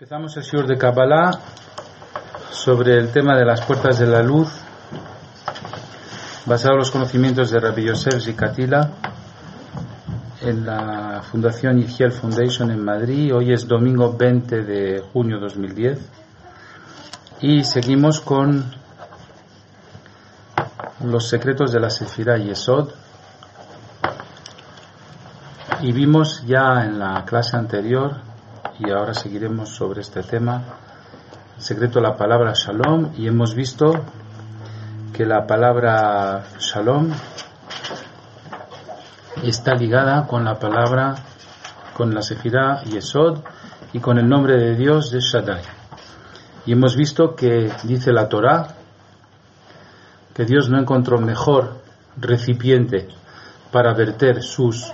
Empezamos el Shiur de Kabbalah sobre el tema de las puertas de la luz, basado en los conocimientos de Rabbi Yosef Zikatila en la Fundación Igiel Foundation en Madrid. Hoy es domingo 20 de junio 2010 y seguimos con los secretos de la Sefira Yesod. Y vimos ya en la clase anterior, y ahora seguiremos sobre este tema, el secreto de la palabra Shalom, y hemos visto que la palabra Shalom está ligada con la palabra, con la Sefirah Yesod y con el nombre de Dios de Shaddai. Y hemos visto que dice la Torah que Dios no encontró mejor recipiente para verter sus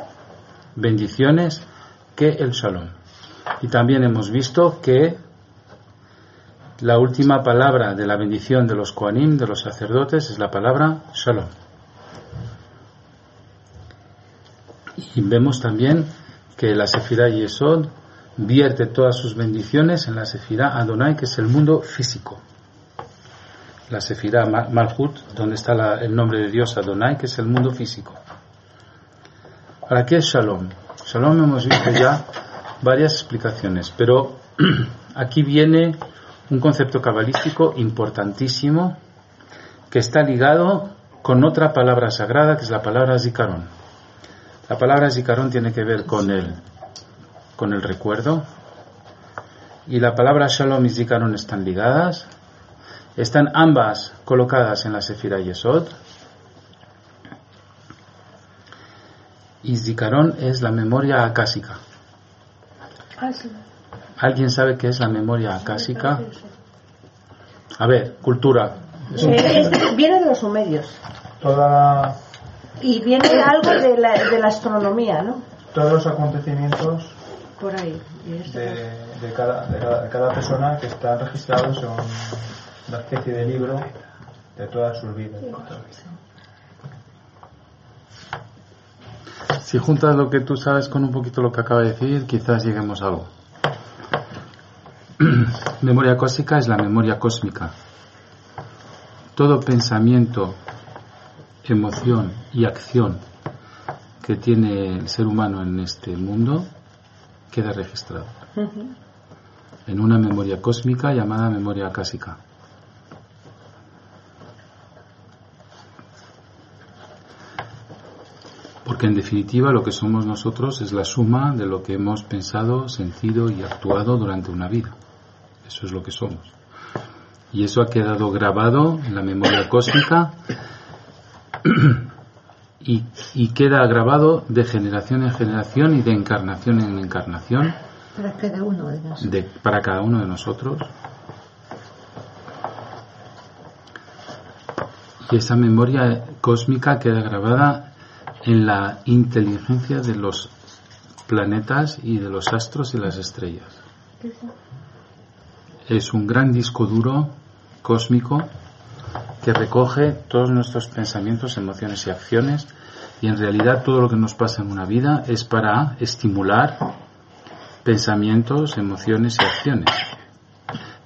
bendiciones que el Shalom. Y también hemos visto que la última palabra de la bendición de los Koanim, de los sacerdotes, es la palabra Shalom. Y vemos también que la Sefirah Yesod vierte todas sus bendiciones en la Sefirah Adonai, que es el mundo físico. La Sefirah Malhut, donde está la, el nombre de Dios Adonai, que es el mundo físico. ¿Para qué es Shalom? Shalom hemos visto ya varias explicaciones, pero aquí viene un concepto cabalístico importantísimo que está ligado con otra palabra sagrada que es la palabra Zikaron. La palabra Zikaron tiene que ver con el, con el recuerdo y la palabra Shalom y Zikaron están ligadas. Están ambas colocadas en la Sefira Yesod. Y Zikaron es la memoria acásica. Ah. ¿Alguien sabe qué es la memoria acásica? A ver, cultura. Eh, es- viene de los sumerios Toda, y viene algo de la, de la astronomía, ¿no? todos los acontecimientos Por ahí. Y esto- de, de cada, de, cada, de cada persona que están registrados en una especie de libro de todas sus vidas. Si juntas lo que tú sabes con un poquito lo que acaba de decir, quizás lleguemos a algo. memoria cósmica es la memoria cósmica. Todo pensamiento, emoción y acción que tiene el ser humano en este mundo queda registrado en una memoria cósmica llamada memoria acásica. Porque en definitiva lo que somos nosotros es la suma de lo que hemos pensado, sentido y actuado durante una vida. Eso es lo que somos. Y eso ha quedado grabado en la memoria cósmica y, y queda grabado de generación en generación y de encarnación en encarnación Para cada uno de nosotros. de- para cada uno de nosotros. Y esa memoria cósmica queda grabada en la inteligencia de los planetas y de los astros y las estrellas. Es un gran disco duro cósmico que recoge todos nuestros pensamientos, emociones y acciones y en realidad todo lo que nos pasa en una vida es para estimular pensamientos, emociones y acciones.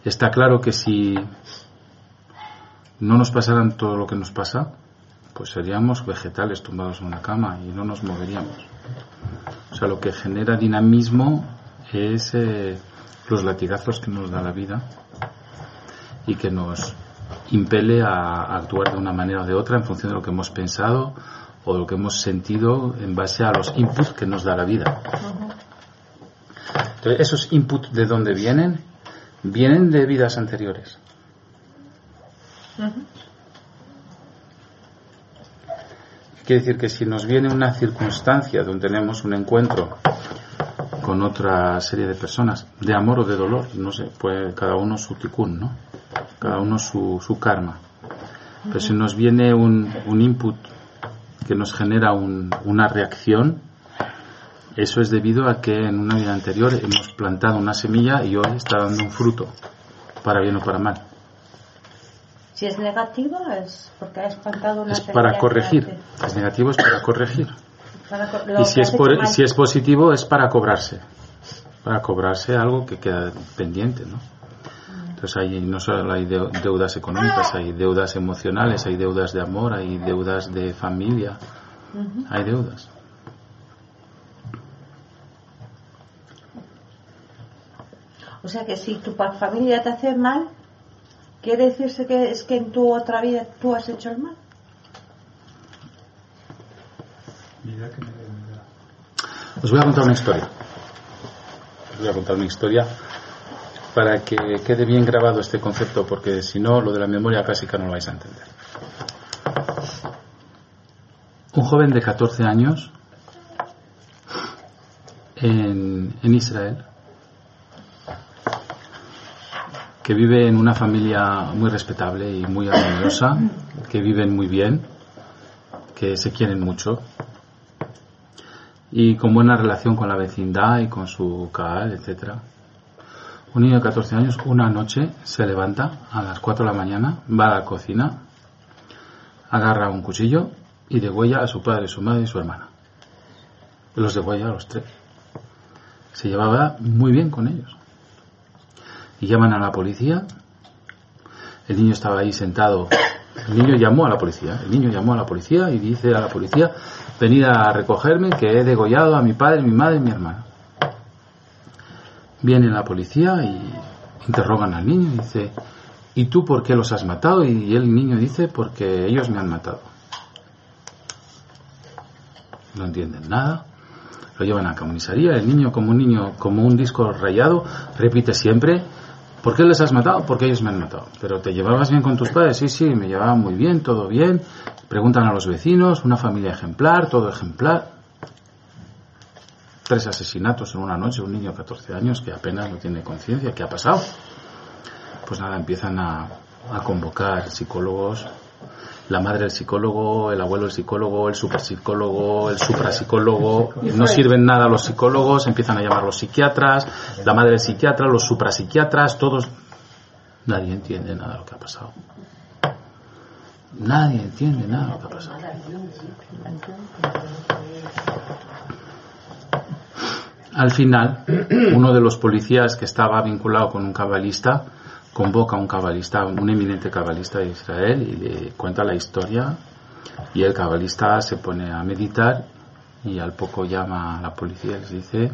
Está claro que si no nos pasaran todo lo que nos pasa, pues seríamos vegetales tumbados en una cama y no nos moveríamos. O sea, lo que genera dinamismo es eh, los latigazos que nos da la vida y que nos impele a, actuar de una manera o de otra en función de lo que hemos pensado o lo que hemos sentido en base a los inputs que nos da la vida. Entonces, esos inputs de dónde vienen? Vienen de vidas anteriores. Quiere decir que si nos viene una circunstancia donde tenemos un encuentro con otra serie de personas, de amor o de dolor, no sé, pues cada uno su tikkun, ¿no? Cada uno su, karma. Pero si nos viene un, input que nos genera un- una reacción, eso es debido a que en una vida anterior hemos plantado una semilla y hoy está dando un fruto, para bien o para mal. Si es negativo es porque ha espantado una Es para corregir. hace- Es negativo, es para corregir. para co- lo Y si es, por- si es positivo, es para cobrarse. Para cobrarse algo que queda pendiente, ¿no? Entonces hay, no solo hay deu- deudas económicas, hay deudas emocionales, hay deudas de amor, hay deudas de familia, hay deudas. O sea que si tu familia te hace mal, ¿quiere decirse que es que en tu otra vida tú has hecho el mal? Os voy a contar una historia. Os voy a contar una historia para que quede bien grabado este concepto, porque si no, lo de la memoria clásica no lo vais a entender. Un joven de 14 años en, en Israel, que vive en una familia muy respetable y muy armoniosa, que viven muy bien, que se quieren mucho, y con buena relación con la vecindad y con su CAL, etcétera. Un niño de 14 años una noche se levanta a las 4 de la mañana, va a la cocina, agarra un cuchillo y degüella a su padre, su madre y su hermana. Los degüella a los tres. Se llevaba muy bien con ellos. Y llaman a la policía. El niño estaba ahí sentado. El niño llamó a la policía. El niño llamó a la policía y dice a la policía, venid a recogerme que he degollado a mi padre, mi madre y mi hermana. Viene la policía y interrogan al niño y dice, ¿y tú por qué los has matado? Y el niño dice, porque ellos me han matado. No entienden nada. Lo llevan a la comisaría. El niño, como un niño, como un disco rayado, repite siempre, ¿por qué les has matado? Porque ellos me han matado. Pero te llevabas bien con tus padres. Sí, sí, me llevaba muy bien, todo bien. Preguntan a los vecinos, una familia ejemplar, todo ejemplar. Tres asesinatos en una noche, un niño de 14 años que apenas no tiene conciencia. ¿Qué ha pasado? Pues nada, empiezan a, a convocar psicólogos, la madre del psicólogo, el abuelo del psicólogo, el superpsicólogo, el suprapsicólogo. No sirven nada los psicólogos, empiezan a llamar los psiquiatras, la madre del psiquiatra, los suprapsiquiatras, todos. Nadie entiende nada de lo que ha pasado. Nadie entiende nada de lo que ha pasado. Al final, uno de los policías que estaba vinculado con un cabalista convoca a un cabalista, un eminente cabalista de Israel y le cuenta la historia. Y el cabalista se pone a meditar y al poco llama a la policía y les dice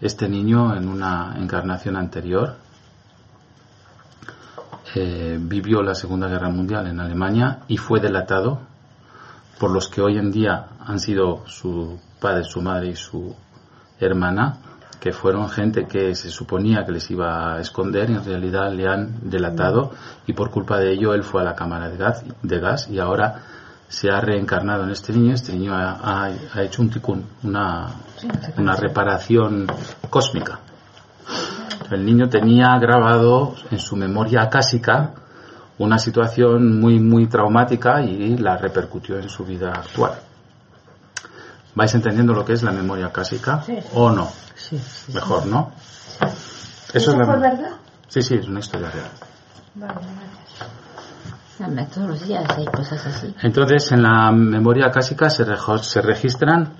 este niño en una encarnación anterior eh, vivió la Segunda Guerra Mundial en Alemania y fue delatado por los que hoy en día han sido su padre, su madre y su hermana, que fueron gente que se suponía que les iba a esconder y en realidad le han delatado y por culpa de ello él fue a la cámara de gas, de gas y ahora se ha reencarnado en este niño. Este niño ha, hecho un una, una reparación cósmica. El niño tenía grabado en su memoria acásica una situación muy, muy traumática y la repercutió en su vida actual. ¿Vais entendiendo lo que es la memoria acásica Sí, sí. o no? Sí, sí. Mejor, ¿no? ¿Eso, es la fue verdad? Sí, sí, es una historia real. Vale, gracias. Hombre, todos los días hay cosas así. Entonces, en la memoria acásica se, rejo- se registran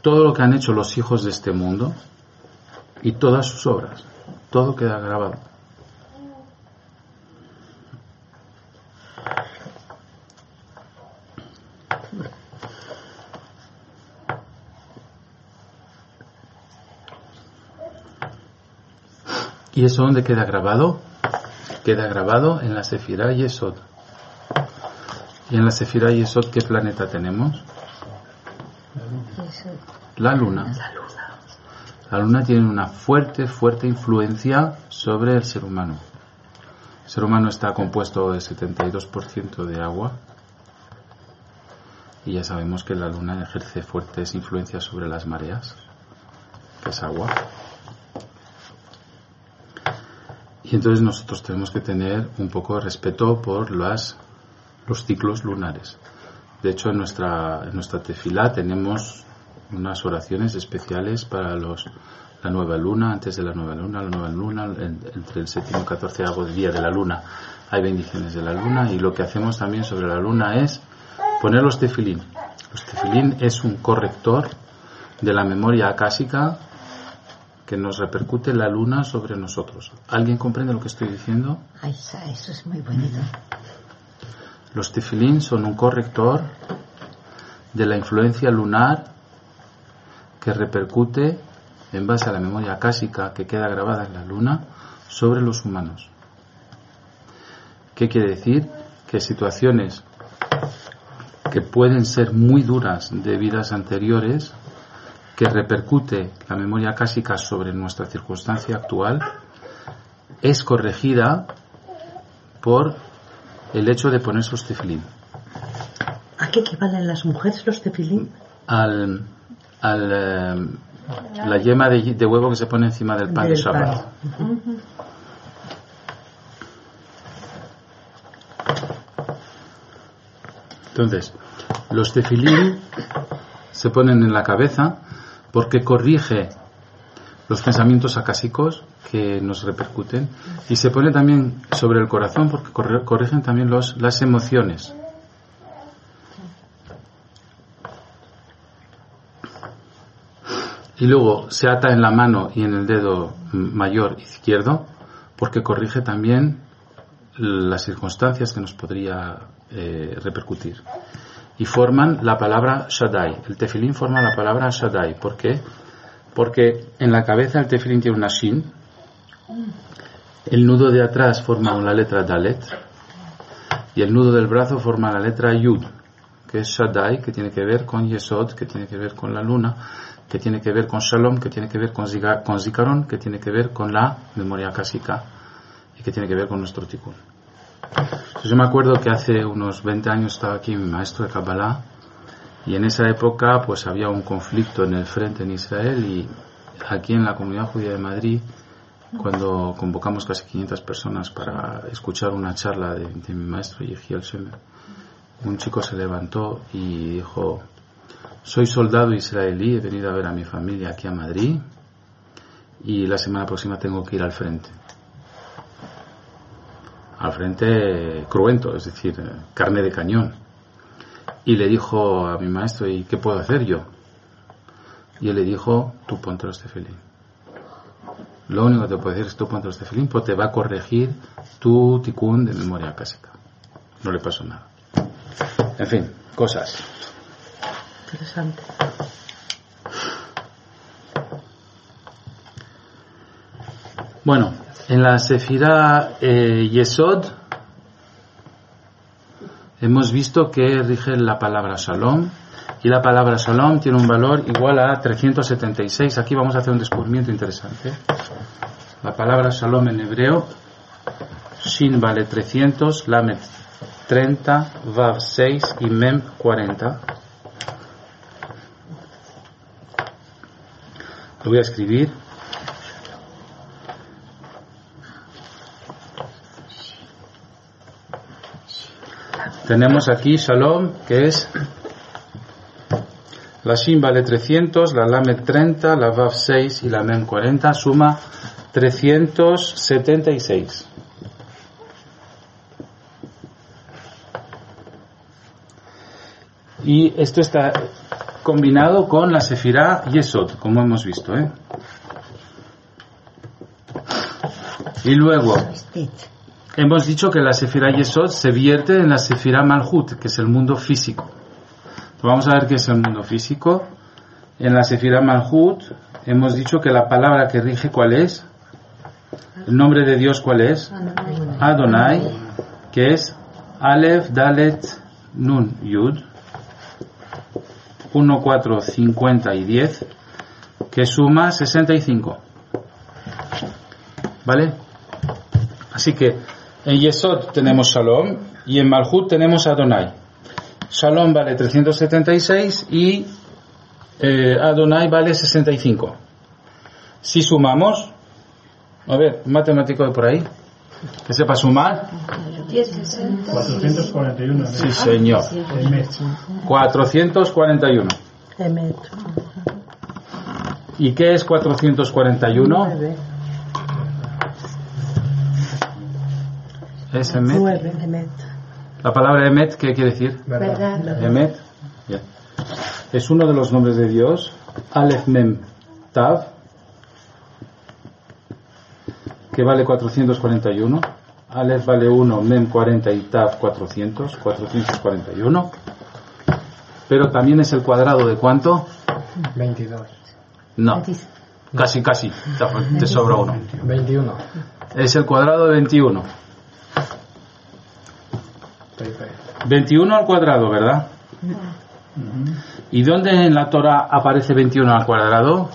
todo lo que han hecho los hijos de este mundo y todas sus obras. Todo queda grabado. ¿Y eso dónde queda grabado? Queda grabado en la Sefirah Yesod. ¿Y en la Sefirah Yesod qué planeta tenemos? Eso, La Luna. La Luna tiene una fuerte, fuerte influencia sobre el ser humano. El ser humano está compuesto de 72% de agua. Y ya sabemos que la Luna ejerce fuertes influencias sobre las mareas. que es agua. Y entonces nosotros tenemos que tener un poco de respeto por las, los ciclos lunares. De hecho, en nuestra, en nuestra tefilá tenemos unas oraciones especiales para los, la nueva luna, antes de la nueva luna, la nueva luna, en- entre el séptimo y catorceavo día de la luna hay bendiciones de la luna y lo que hacemos también sobre la luna es poner los tefilín. Los tefilín es un corrector de la memoria acásica que nos repercute la luna sobre nosotros. ¿Alguien comprende lo que estoy diciendo? Ay, eso es muy bonito. Los tefilín son un corrector de la influencia lunar que repercute en base a la memoria acásica que queda grabada en la luna sobre los humanos. ¿Qué quiere decir? Que situaciones que pueden ser muy duras de vidas anteriores, que repercute la memoria acásica sobre nuestra circunstancia actual, es corregida por el hecho de ponerse los tefilín. ¿A qué equivalen las mujeres los tefilín? Al, al, eh, la yema de, de huevo que se pone encima del pan de Shabbat. Entonces, los tefilín se ponen en la cabeza porque corrige los pensamientos acásicos que nos repercuten y se pone también sobre el corazón porque corrigen también las emociones. Y luego se ata en la mano y en el dedo mayor izquierdo porque corrige también las circunstancias que nos podría eh, repercutir. Y forman la palabra Shaddai. El tefilín forma la palabra Shaddai. ¿Por qué? Porque en la cabeza el tefilín tiene una shin. El nudo de atrás forma la letra Dalet. Y el nudo del brazo forma la letra Yud, que es Shaddai, que tiene que ver con Yesod, que tiene que ver con la luna, que tiene que ver con Shalom, que tiene que ver con, Zikaron, que tiene que ver con la memoria clásica y que tiene que ver con nuestro tikkun. Entonces, yo me acuerdo que hace unos 20 años estaba aquí mi maestro de Kabbalah y en esa época pues había un conflicto en el frente en Israel y aquí en la comunidad judía de Madrid cuando convocamos casi 500 personas para escuchar una charla de, de mi maestro Yehiel Shemer, un chico se levantó y dijo, soy soldado israelí, he venido a ver a mi familia aquí a Madrid y la semana próxima tengo que ir al frente. Al frente cruento, es decir, eh, carne de cañón. Y le dijo a mi maestro, ¿y qué puedo hacer yo? Y él le dijo, tú ponte los tefilín. Lo único que te puedo decir es tú ponte los tefilín, pues te va a corregir tu ticún de memoria clásica. No le pasó nada. En fin, cosas. Interesante. Bueno, en la Sefirá eh, Yesod hemos visto que rige la palabra Shalom y la palabra Shalom tiene un valor igual a 376. Aquí vamos a hacer un descubrimiento interesante. La palabra Shalom en hebreo, Shin vale 300, Lamed 30, Vav 6 y Mem 40. Lo voy a escribir. Tenemos aquí Shalom, que es la Shin vale 300, la Lamed 30, la Vav 6 y la Mem 40, suma 376. Y esto está combinado con la Sefirá Yesod, como hemos visto. ¿eh? Y luego, hemos dicho que la Sefirá Yesod se vierte en la Sefirá Malhut, que es el mundo físico. Vamos a ver qué es el mundo físico. En la Sefirá Malhut hemos dicho que la palabra que rige cuál es. El nombre de Dios cuál es. Adonai, que es Aleph, Dalet, Nun, Yud. 1, 4, 50 y 10, que suma 65. ¿Vale? Así que en Yesod tenemos Shalom y en Malhut tenemos Adonai. Shalom vale 376 y eh, Adonai vale 65. Si sumamos, a ver, un matemático de por ahí, que sepa sumar. 441. Sí, señor. Emet. 441. Emet. ¿Y qué es 441? Es Emet. Nueve. Emet. La palabra Emet, ¿qué quiere decir? ¿Verdad? Emet. Bien. Es uno de los nombres de Dios. Aleph Mem Tav. Que vale 441. Aleph vale 1, Mem 40 y Tav 400. 441. Pero también es el cuadrado de cuánto? 22. No. Casi, casi. Te- Te sobra uno. 21. Es el cuadrado de 21. Perfecto. 21 al cuadrado, ¿verdad? ¿Y dónde en la Torah aparece 21 al cuadrado?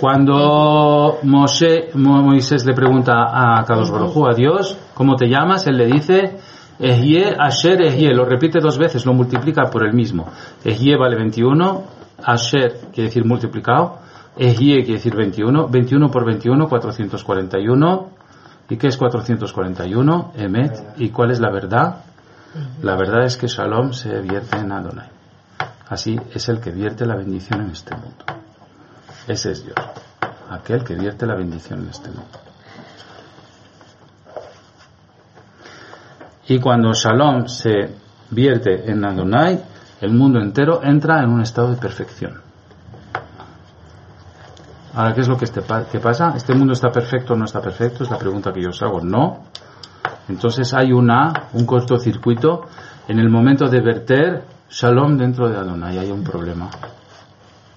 Cuando Moshe- Mo- Moisés le pregunta a Kadosh Baruj a Dios, ¿cómo te llamas? Él le dice, Ehye Asher Ehye, lo repite dos veces, lo multiplica por el mismo. Ehye vale 21, Asher quiere decir multiplicado, Ehye quiere decir 21, 21 por 21, 441. ¿Y qué es 441? Emet. ¿Y cuál es la verdad? La verdad es que Shalom se vierte en Adonai. Así es el que vierte la bendición en este mundo. Ese es Dios. Aquel que vierte la bendición en este mundo. Y cuando Shalom se vierte en Adonai, el mundo entero entra en un estado de perfección. Ahora, ¿qué es lo que, este pasa? ¿Este mundo está perfecto o no está perfecto? Es la pregunta que yo os hago. No. Entonces hay una, un cortocircuito en el momento de verter Shalom dentro de Adonai. Hay un problema.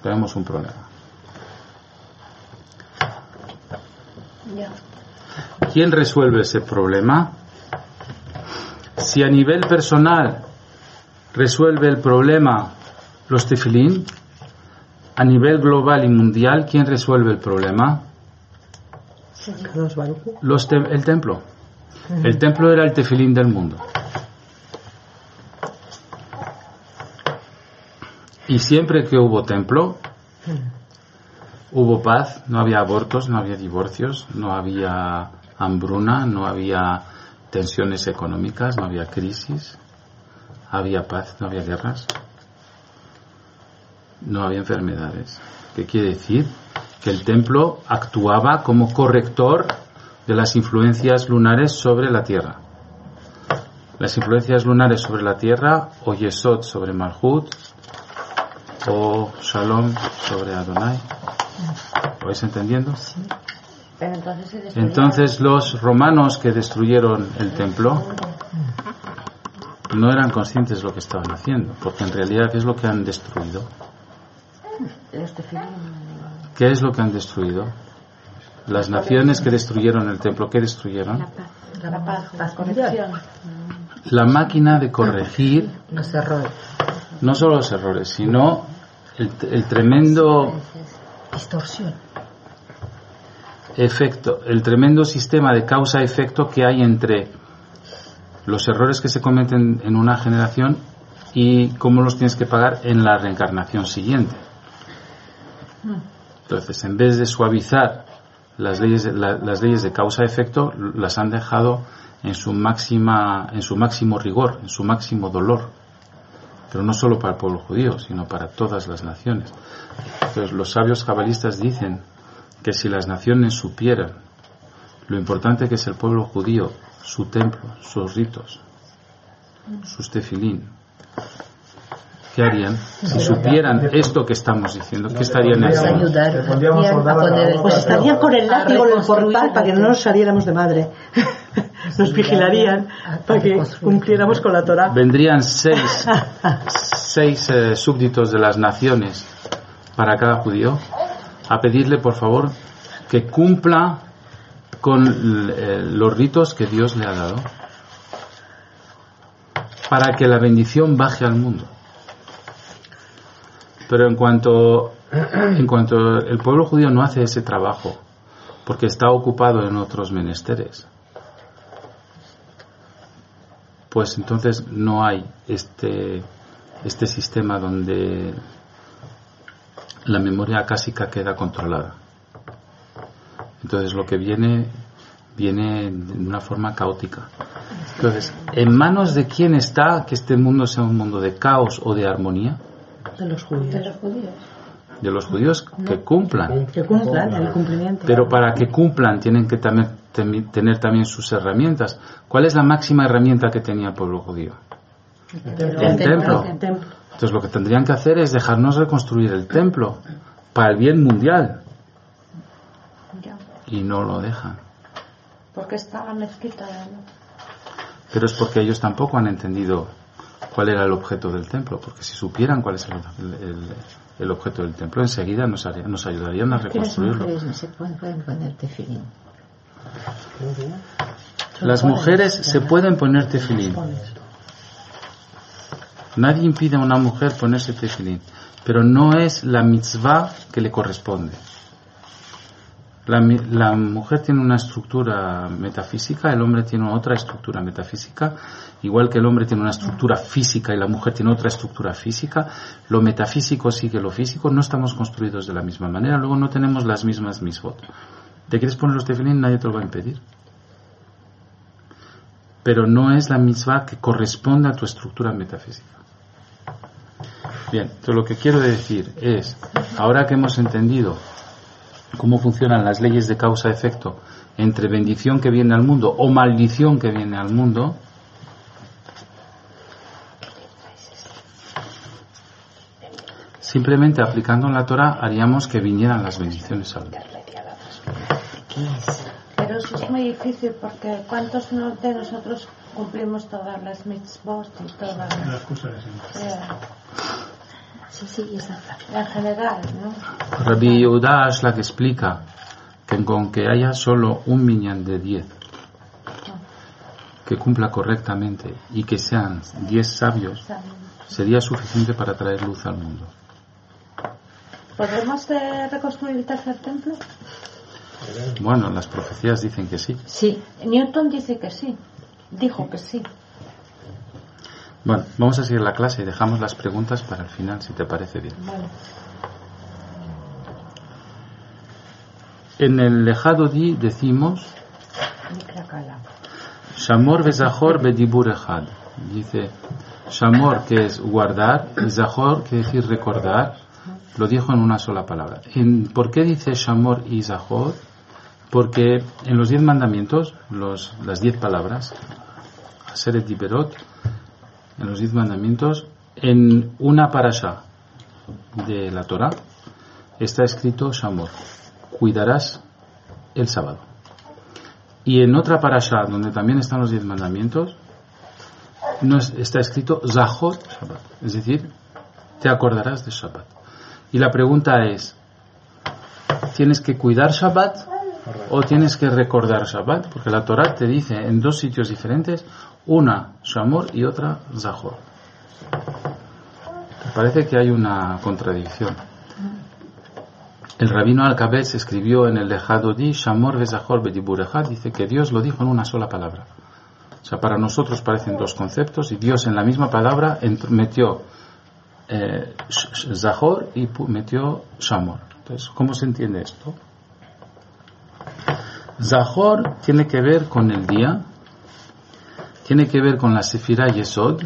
Tenemos un problema. ¿Quién resuelve ese problema? Si a nivel personal resuelve el problema los tefilín, a nivel global y mundial, ¿quién resuelve el problema? Los te- el templo. El templo era el tefilín del mundo. Y siempre que hubo templo, hubo paz, no había abortos, no había divorcios, no había hambruna, no había tensiones económicas, no había crisis, había paz, no había guerras, no había enfermedades. ¿Qué quiere decir? Que el templo actuaba como corrector de las influencias lunares sobre la Tierra. Las influencias lunares sobre la Tierra, o Yesod sobre Malhut, o Shalom sobre Adonai. ¿Lo vais entendiendo? Pero entonces. Entonces los romanos que destruyeron el templo no eran conscientes de lo que estaban haciendo, porque en realidad ¿qué es lo que han destruido? ¿Qué es lo que han destruido? Las naciones que destruyeron el templo, ¿qué destruyeron? La paz, la corrección. La máquina de corregir Los errores. no solo los errores, sino el, el tremendo Distorsión. efecto, el tremendo sistema de causa-efecto que hay entre los errores que se cometen en una generación y cómo los tienes que pagar en la reencarnación siguiente. Entonces, en vez de suavizar las leyes, la- las leyes de causa-efecto, las han dejado en su máxima, en su máximo rigor, en su máximo dolor. Pero no solo para el pueblo judío, sino para todas las naciones. Los sabios cabalistas dicen que si las naciones supieran lo importante que es el pueblo judío, su templo, sus ritos, sus tefilín, ¿qué harían? Si supieran esto que estamos diciendo, ¿qué estarían haciendo? Pues estarían con el látigo en el portal para que no nos saliéramos de madre. Nos vigilarían para que cumpliéramos con la Torah. Vendrían seis, seis eh, súbditos de las naciones para cada judío a pedirle, por favor, que cumpla con eh, los ritos que Dios le ha dado para que la bendición baje al mundo. Pero en cuanto, en cuanto el pueblo judío no hace ese trabajo, porque está ocupado en otros menesteres, pues entonces no hay este, este sistema donde la memoria clásica queda controlada. Entonces lo que viene viene de una forma caótica. Entonces, ¿en manos de quién está que este mundo sea un mundo de caos o de armonía? De los De judíos. los judíos. De los judíos que cumplan. Que cumplan el cumplimiento. Pero para que cumplan tienen que también, tener también sus herramientas. ¿Cuál es la máxima herramienta que tenía el pueblo judío? el el templo. El templo. Entonces lo que tendrían que hacer es dejarnos reconstruir el templo para el bien mundial Ya. y no lo dejan. Porque está la mezquita. ¿no? Pero es porque ellos tampoco han entendido cuál era el objeto del templo, porque si supieran cuál es el, el- el objeto del templo, enseguida nos, haría- nos ayudarían a Que las reconstruirlo. mujeres no se pueden, pueden poner tefilín. Las mujeres se pueden poner tefilín. Nadie impide a una mujer ponerse tefilín, pero no es la mitzvah que le corresponde. La, mujer tiene una estructura metafísica, el hombre tiene otra estructura metafísica, igual que el hombre tiene una estructura física y la mujer tiene otra estructura física, lo metafísico sigue lo físico, no estamos construidos de la misma manera, luego no tenemos las mismas misbot. ¿Te quieres poner los tefilín? Nadie te lo va a impedir pero no es la mitzvah que corresponde a tu estructura metafísica. Bien, entonces lo que quiero decir es, ahora que hemos entendido cómo funcionan las leyes de causa-efecto entre bendición que viene al mundo o maldición que viene al mundo, simplemente aplicando la Torah haríamos que vinieran las bendiciones al mundo. Pero eso es muy difícil porque ¿cuántos no- de nosotros cumplimos todas las mitzvot y todas las... Eh, Sí, sí, esa en general, ¿no? Rabbi Yehuda Ashlag explica que con que haya solo un minyan de 10 que cumpla correctamente y que sean 10 sabios, sería suficiente para traer luz al mundo. ¿Podremos eh, reconstruir el tercer templo? Bueno, las profecías dicen que sí. Sí, Newton dice que sí. Dijo que sí. Bueno, vamos a seguir la clase y dejamos las preguntas para el final, si te parece bien. Bueno, En el Lejado Di decimos. Shamor Bezahor Bedibur Echad. Dice Shamor, que es guardar, y Zahor, que decir recordar, lo dijo en una sola palabra. En- ¿Por qué dice Shamor y Zahor? Porque en los diez mandamientos, los, las diez palabras, Aseret Diberot, en los diez mandamientos, en una parasha de la Torah, está escrito Shamor, cuidarás el sábado. Y en otra parasha, donde también están los diez mandamientos, no es- está escrito Zahor Shabbat, es decir, te acordarás de Shabbat. Y la pregunta es, ¿tienes que cuidar Shabbat o tienes que recordar Shabbat? Porque la Torah te dice en dos sitios diferentes, una Shamor y otra Zahor. Parece que hay una contradicción. El rabino Alcabez escribió en el Lejado Di, Shamor Vezahor Bediburejad, dice que Dios lo dijo en una sola palabra. O sea, para nosotros parecen dos conceptos y Dios en la misma palabra metió eh, Zahor y metió Shamor. Entonces, ¿cómo se entiende esto? Zahor tiene que ver con el día, tiene que ver con la Sefirah Yesod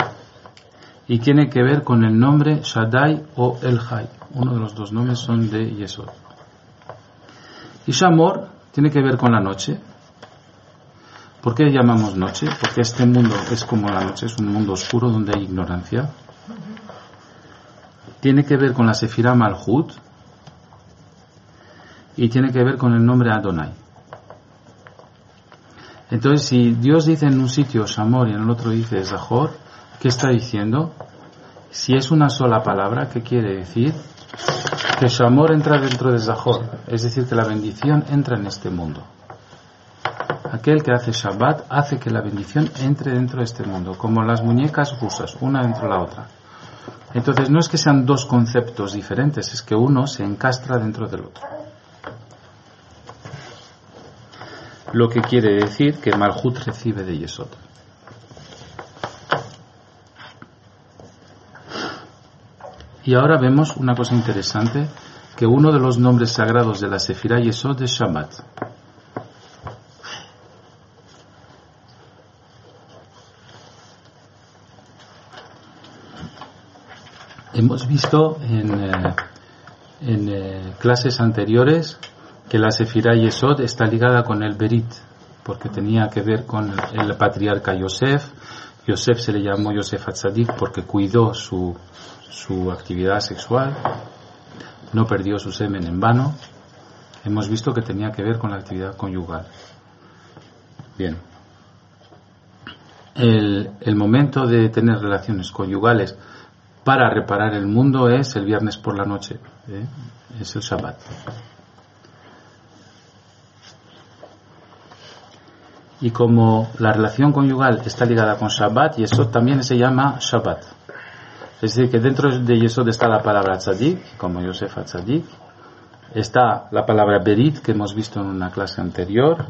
y tiene que ver con el nombre Shaddai o El Hay. Uno de los dos nombres son de Yesod. Y Shamor tiene que ver con la noche. ¿Por qué llamamos noche? Porque este mundo es como la noche, es un mundo oscuro donde hay ignorancia. Tiene que ver con la Sefirah Malhut y tiene que ver con el nombre Adonai. Entonces, si Dios dice en un sitio Shamor y en el otro dice Zahor, ¿qué está diciendo? Si es una sola palabra, ¿qué quiere decir? Que Shamor entra dentro de Zahor, es decir, que la bendición entra en este mundo. Aquel que hace Shabbat hace que la bendición entre dentro de este mundo, como las muñecas rusas, una dentro de la otra. Entonces no es que sean dos conceptos diferentes, es que uno se encastra dentro del otro. lo que quiere decir que Malhut recibe de Yesod. Y ahora vemos una cosa interesante, que uno de los nombres sagrados de la Sefirah Yesod es Shabbat. Hemos visto en, eh, en eh, clases anteriores que la Sefirá Yesod está ligada con el Berit, porque tenía que ver con el patriarca Yosef. Yosef se le llamó Yosef Atzadik porque cuidó su, su actividad sexual, no perdió su semen en vano. Hemos visto que tenía que ver con la actividad conyugal. Bien. El, el momento de tener relaciones conyugales para reparar el mundo es el viernes por la noche, ¿eh? es el Shabbat. Y como la relación conyugal está ligada con Shabbat, y eso también se llama Shabbat. Es decir, que dentro de Yesod está la palabra tzadik, como Yosef tzadik, está la palabra berit, que hemos visto en una clase anterior,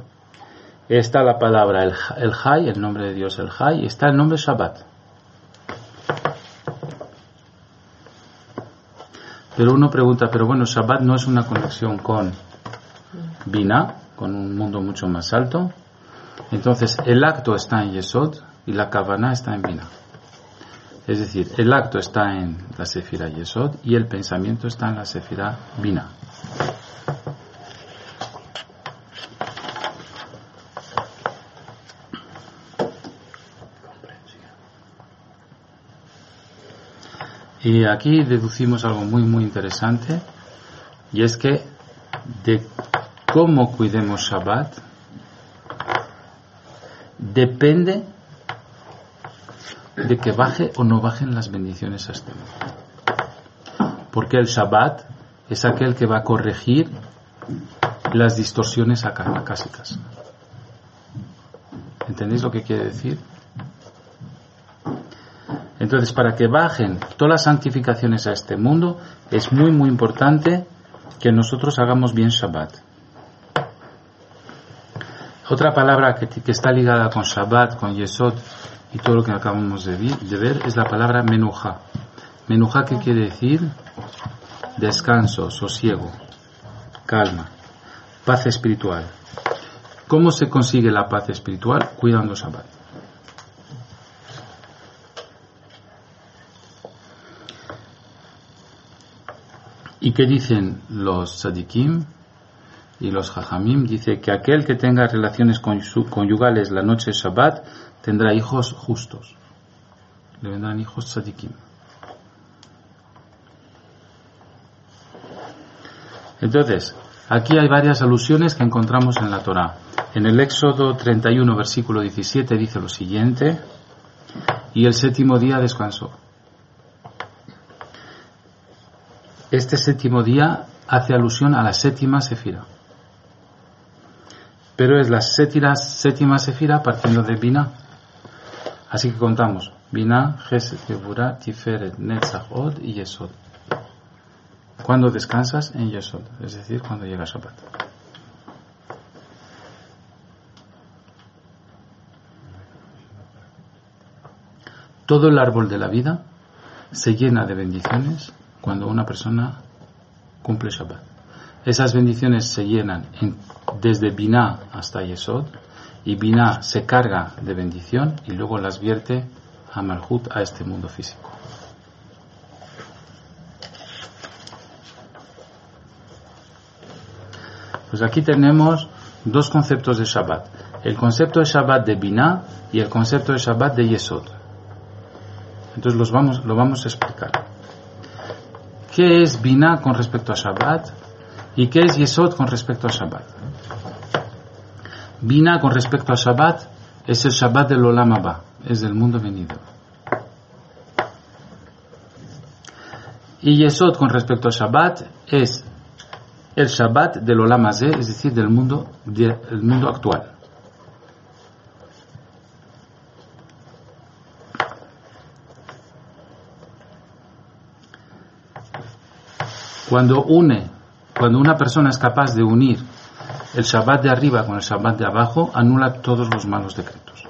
está la palabra el, el Hay, el nombre de Dios el Hay, y está el nombre Shabbat. Pero uno pregunta, pero bueno, Shabbat no es una conexión con Bina, con un mundo mucho más alto. Entonces, el acto está en Yesod y la Kavana está en Bina. Es decir, el acto está en la Sefira Yesod y el pensamiento está en la Sefira Bina. Y aquí deducimos algo muy muy interesante y es que de cómo cuidemos Shabbat depende de que baje o no bajen las bendiciones a este mundo. Porque el Shabbat es aquel que va a corregir las distorsiones acásicas. ¿Entendéis lo que quiere decir? Entonces, para que bajen todas las santificaciones a este mundo, es muy, muy importante que nosotros hagamos bien Shabbat. Otra palabra que, que está ligada con Shabbat, con Yesod y todo lo que acabamos de, ver es la palabra menuja. Menuja, ¿qué quiere decir? Descanso, sosiego, calma, paz espiritual. ¿Cómo se consigue la paz espiritual? Cuidando Shabbat. ¿Y qué dicen los sadikim y los hajamim? Dice que aquel que tenga relaciones conyugales la noche Shabbat tendrá hijos justos. Le vendrán hijos sadikim. Entonces, aquí hay varias alusiones que encontramos en la Torá. En el Éxodo 31, versículo 17, dice lo siguiente: Y el séptimo día descansó. Este séptimo día hace alusión a la séptima sefira. Pero es la séptima, séptima sefira partiendo de Bina. Así que contamos. Bina, Gesed, Gevurah, Tiferet, Netzach, Od y Yesod. Cuando descansas en Yesod, es decir, cuando llega Shabbat. Todo el árbol de la vida se llena de bendiciones cuando una persona cumple Shabbat. Esas bendiciones se llenan en, desde Binah hasta Yesod y Binah se carga de bendición y luego las vierte a Malhut, a este mundo físico. Pues aquí tenemos dos conceptos de Shabbat. El concepto de Shabbat de Binah y el concepto de Shabbat de Yesod. Entonces los vamos, lo vamos a explicar. ¿Qué es Binah con respecto a Shabbat? ¿Y qué es Yesod con respecto a Shabbat? Binah con respecto a Shabbat es el Shabbat del Olam Abba, es del mundo venido. Y Yesod con respecto a Shabbat es el Shabbat del Olam Hazeh, es decir, del mundo, del mundo actual. Cuando une, cuando una persona es capaz de unir el Shabbat de arriba con el Shabbat de abajo, anula todos los malos decretos.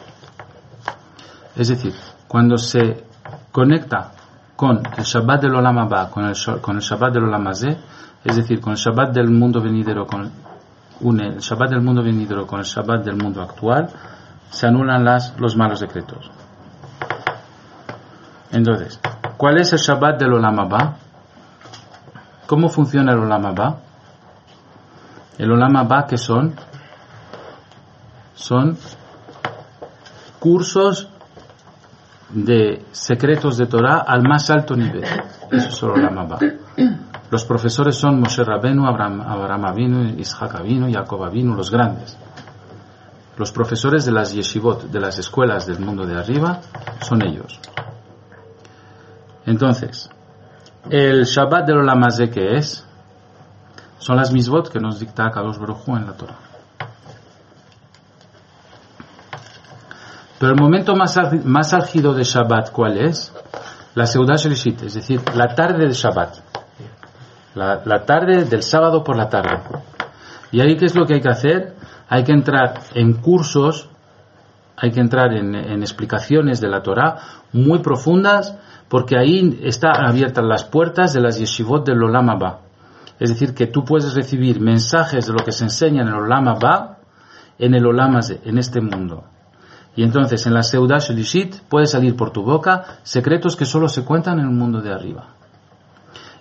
Es decir, cuando se conecta con el Shabbat del Olam Abba, con el, Shabbat del Olam Hazeh, es decir, con el Shabbat del mundo venidero, con, une el Shabbat del mundo venidero con el Shabbat del mundo actual, se anulan los malos decretos. Entonces, ¿Cuál es el Shabbat del Olam Abba? ¿Cómo funciona el Olam Abba? El Olam Abba, ¿qué son? Son cursos de secretos de Torah al más alto nivel. Eso es el Olam Abba. Los profesores son Moshe Rabenu, Abraham, Abraham Avinu, Isaac Avinu, Jacob Avinu, los grandes. Los profesores de las yeshivot, de las escuelas del mundo de arriba, son ellos. Entonces, el Shabbat del Olam ¿qué es? Son las misbot que nos dicta Kadosh Baruj en la Torah. Pero el momento más, más álgido de Shabbat, ¿cuál es? La Seudah Shelishit, es decir, la tarde de Shabbat. La, la tarde del sábado por la tarde. Y ahí, ¿qué es lo que hay que hacer? Hay que entrar en cursos, hay que entrar en, en explicaciones de la Torah muy profundas, porque ahí están abiertas las puertas de las yeshivot del Olam Abba. Es decir, que tú puedes recibir mensajes de lo que se enseña en el Olam Abba, en el Olam en este mundo. Y entonces en la Seudah Shelishit puede salir por tu boca secretos que solo se cuentan en el mundo de arriba.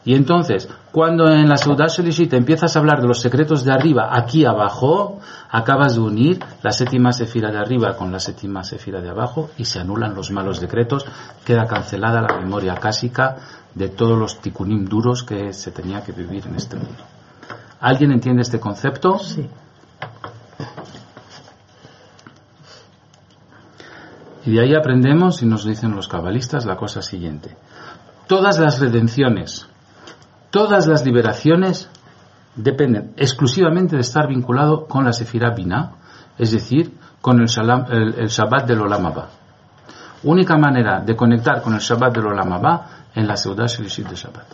Y entonces, cuando en la Seudah Shelishit empiezas a hablar de los secretos de arriba, aquí abajo, acabas de unir la séptima sefira de arriba con la séptima sefira de abajo y se anulan los malos decretos, queda cancelada la memoria cásica de todos los tikunim duros que se tenía que vivir en este mundo. ¿Alguien entiende este concepto? Sí. Y de ahí aprendemos, y nos dicen los cabalistas, la cosa siguiente. Todas las redenciones, todas las liberaciones dependen exclusivamente de estar vinculado con la Sefirah Binah, es decir, con el, Shabbat del Olam Abba. Única manera de conectar con el Shabbat del Olam Abba en la Seudah Shelishit de Shabbat.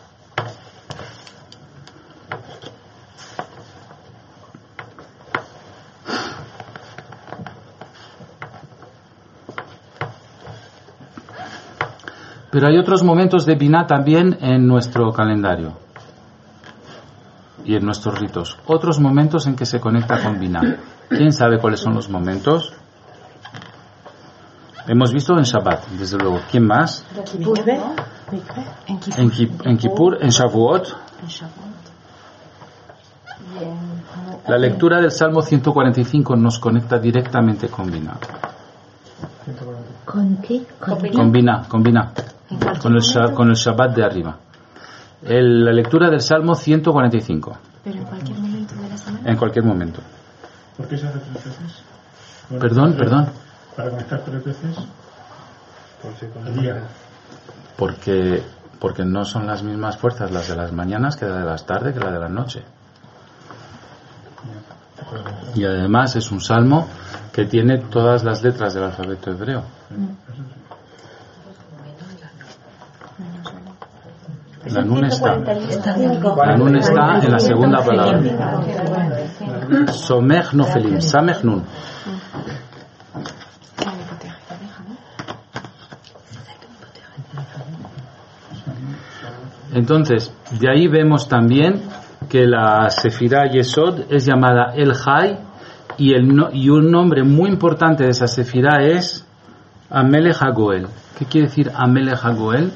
Pero hay otros momentos de Binah también en nuestro calendario y en nuestros ritos. Otros momentos en que se conecta con Binah. ¿Quién sabe cuáles son los momentos? Hemos visto en Shabbat, desde luego. ¿Quién más? En Kippur. En, Kippur, Shavuot. La lectura del Salmo 145 nos conecta directamente con Binah. ¿Con qué? Con Binah, con Binah. Con el Shabbat de arriba. El- la lectura del Salmo 145, Pero en cualquier momento de la semana. en cualquier momento. ¿Por qué se hace tres veces? Bueno, Perdón, tres- perdón. Para conectar tres veces al día. Porque, porque no son las mismas fuerzas las de las mañanas que las de las tardes que las de la noche. Y además es un salmo que tiene todas las letras del alfabeto hebreo. La nun está. La nun está en la segunda palabra. Somech no felim. Samech nun. Entonces, de ahí vemos también que la Sefirah Yesod es llamada El Hay y, el no- y un nombre muy importante de esa Sefirah es Amelech Hagoel. ¿Qué quiere decir Amelech Hagoel?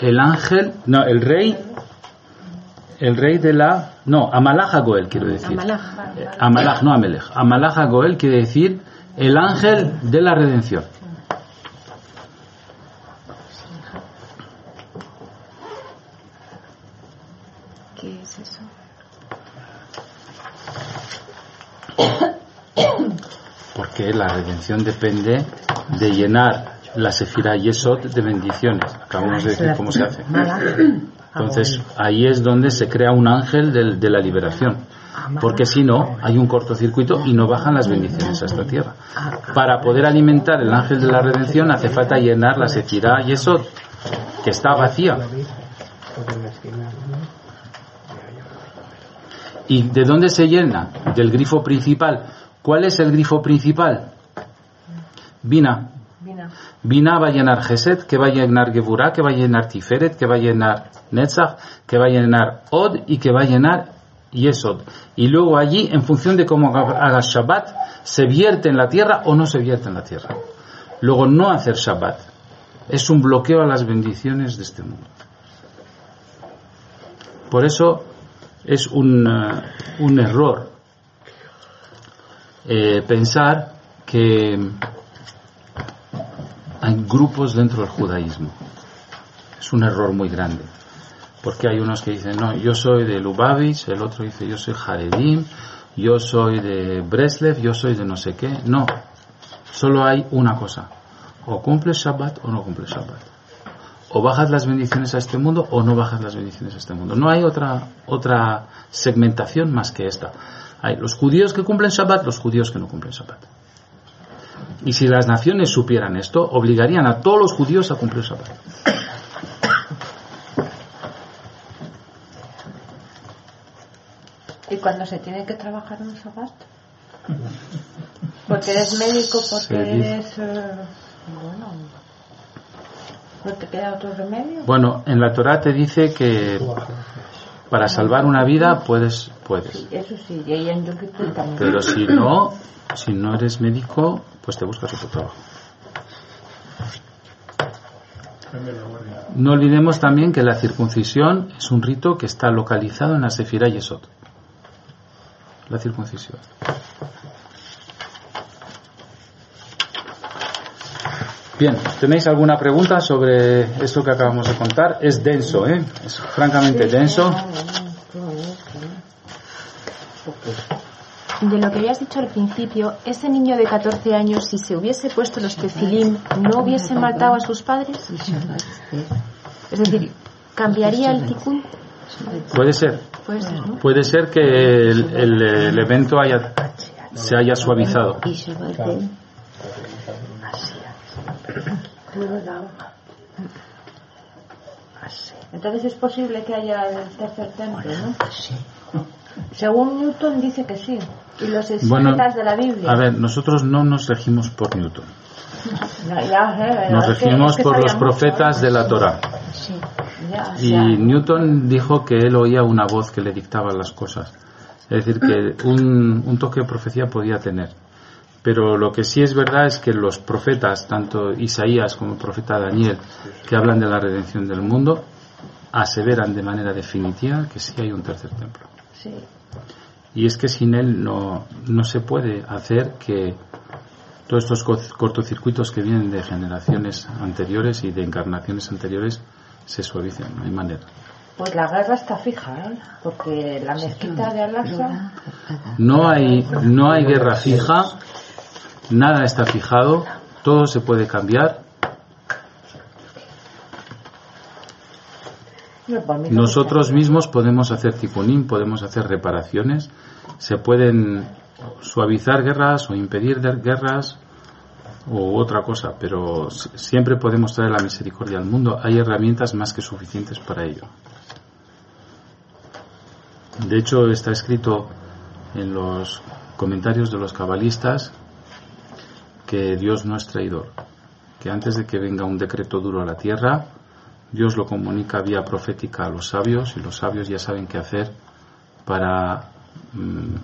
El ángel, no, el rey, el rey de la, no, Amalach Hagoel quiero decir. Amalach, no Amelech. Hagoel quiere decir el ángel de la redención. ¿Qué es eso? Porque la redención depende de llenar la Sefirah Yesod de bendiciones. Acabamos de decir cómo se hace. Entonces, ahí es donde se crea un ángel del- de, la liberación. Porque si no, hay un cortocircuito y no bajan las bendiciones a esta tierra. Para poder alimentar el ángel de la redención hace falta llenar la Sefirah Yesod, que está vacía. ¿Y de dónde se llena? Del grifo principal. ¿Cuál es el grifo principal? Bina. Bina va a llenar Geset, que va a llenar Geburah, que va a llenar Tiferet, que va a llenar Netzach, que va a llenar Od y que va a llenar Yesod. Y luego allí, en función de cómo haga Shabbat, se vierte en la tierra o no se vierte en la tierra. Luego no hacer Shabbat. es un bloqueo a las bendiciones de este mundo. Por eso es un, eh, un error eh, pensar que hay grupos dentro del judaísmo. Es un error muy grande. Porque hay unos que dicen, no, yo soy de Lubavitch, el otro dice, yo soy Haredim, yo soy de Breslev, yo soy de no sé qué. No, solo hay una cosa. O cumples Shabbat o no cumples Shabbat. O bajas las bendiciones a este mundo o no bajas las bendiciones a este mundo. No hay otra, otra segmentación más que esta. Hay los judíos que cumplen Shabbat, los judíos que no cumplen Shabbat. Y si las naciones supieran esto, obligarían a todos los judíos a cumplir Shabbat. ¿Y cuando se tiene que trabajar en Shabbat? Porque eres médico, porque eres... eh, bueno... ¿No te queda otro remedio? Bueno, en la Torah te dice que para salvar una vida puedes, puedes. Sí, eso sí, y ahí en Yom Kippur también. Pero si no, si no eres médico, pues te buscas otro trabajo. No olvidemos también que la circuncisión es un rito que está localizado en la Sefirá Yesod. La circuncisión. Bien, ¿tenéis alguna pregunta sobre esto que acabamos de contar? Es denso, ¿eh? Es francamente denso. De lo que habías dicho al principio, ese niño de 14 años, si se hubiese puesto los tefilim, ¿no hubiese matado a sus padres? Es decir, ¿cambiaría el tikkun? Puede ser. Puede ser, ¿no? Puede ser que el, el- el evento haya, se haya suavizado. Entonces es posible que haya el tercer templo, ¿no? Según Newton dice que sí. Y los Bueno, escritas de la Biblia. a ver, nosotros no nos regimos por Newton. No, ya, eh, Nos es que- regimos es que por los mucho, profetas ¿eh? de la Torah. Ya, o Y sea, Newton dijo que él oía una voz que le dictaba las cosas. Es decir, que un, un toque de profecía podía tener. Pero lo que sí es verdad es que los profetas, tanto Isaías como el profeta Daniel, que hablan de la redención del mundo, aseveran de manera definitiva que sí hay un tercer templo. sí. Y es que sin él no, no se puede hacer que todos estos co- cortocircuitos que vienen de generaciones anteriores y de encarnaciones anteriores se suavicen, no hay manera. Pues la guerra está fija, ¿eh? Porque la mezquita de Al-Aqsa... No hay, no hay guerra fija, nada está fijado, todo se puede cambiar. Nosotros mismos podemos hacer tiponín, podemos hacer reparaciones, se pueden suavizar guerras o impedir guerras o otra cosa, pero si- siempre podemos traer la misericordia al mundo. Hay herramientas más que suficientes para ello. De hecho, está escrito en los comentarios de los cabalistas que Dios no es traidor, que antes de que venga un decreto duro a la tierra, Dios lo comunica vía profética a los sabios y los sabios ya saben qué hacer para mm,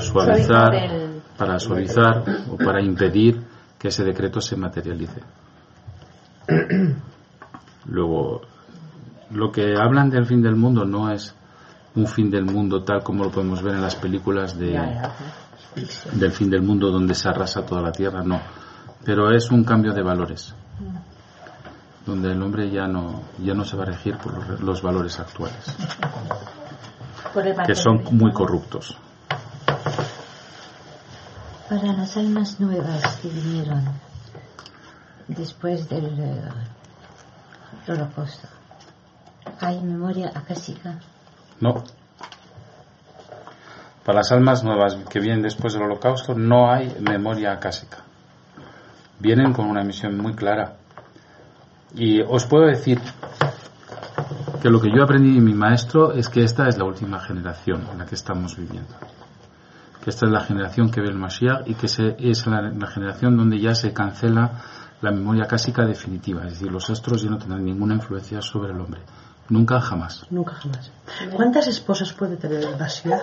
suavizar, el- para suavizar o para impedir que ese decreto se materialice. Luego, lo que hablan del fin del mundo no es un fin del mundo tal como lo podemos ver en las películas de. Del fin del mundo donde se arrasa toda la tierra, no. Pero es un cambio de valores, donde el hombre ya no, ya no se va a regir por los, valores actuales, que son muy corruptos. Para las almas nuevas que vinieron después del eh, holocausto, ¿hay memoria acásica? No. Para las almas nuevas que vienen después del holocausto no hay memoria acásica. Vienen con una misión muy clara. Y os puedo decir que lo que yo aprendí de mi maestro es que esta es la última generación en la que estamos viviendo. Que esta es la generación que ve el Mashiach y que se- es la, generación donde ya se cancela la memoria acásica definitiva. Es decir, los astros ya no tendrán ninguna influencia sobre el hombre. Nunca, jamás. Nunca jamás. ¿Cuántas esposas puede tener el Mashiach?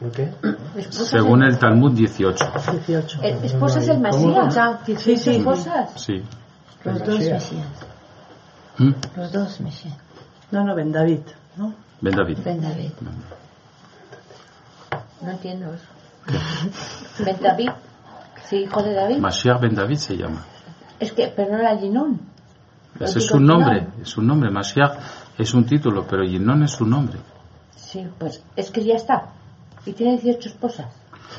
¿Por qué? Esposas Según el Talmud 18. 18. Eh, ¿Esposas del Mesías? Sí, sí. ¿Esposas? Sí. Los dos Mesías. ¿Mm? Los dos Mesías. No, no, Ben David, ¿no? Ben David. Ben David. No entiendo eso. Ben David. Sí, hijo de David. Mashiach Ben David se llama. Es que, pero no era Ginón. Ese es su nombre, es su nombre. Mashiach es un título, pero Yinon es su nombre. Sí, pues es que ya está. Y tiene 18 esposas.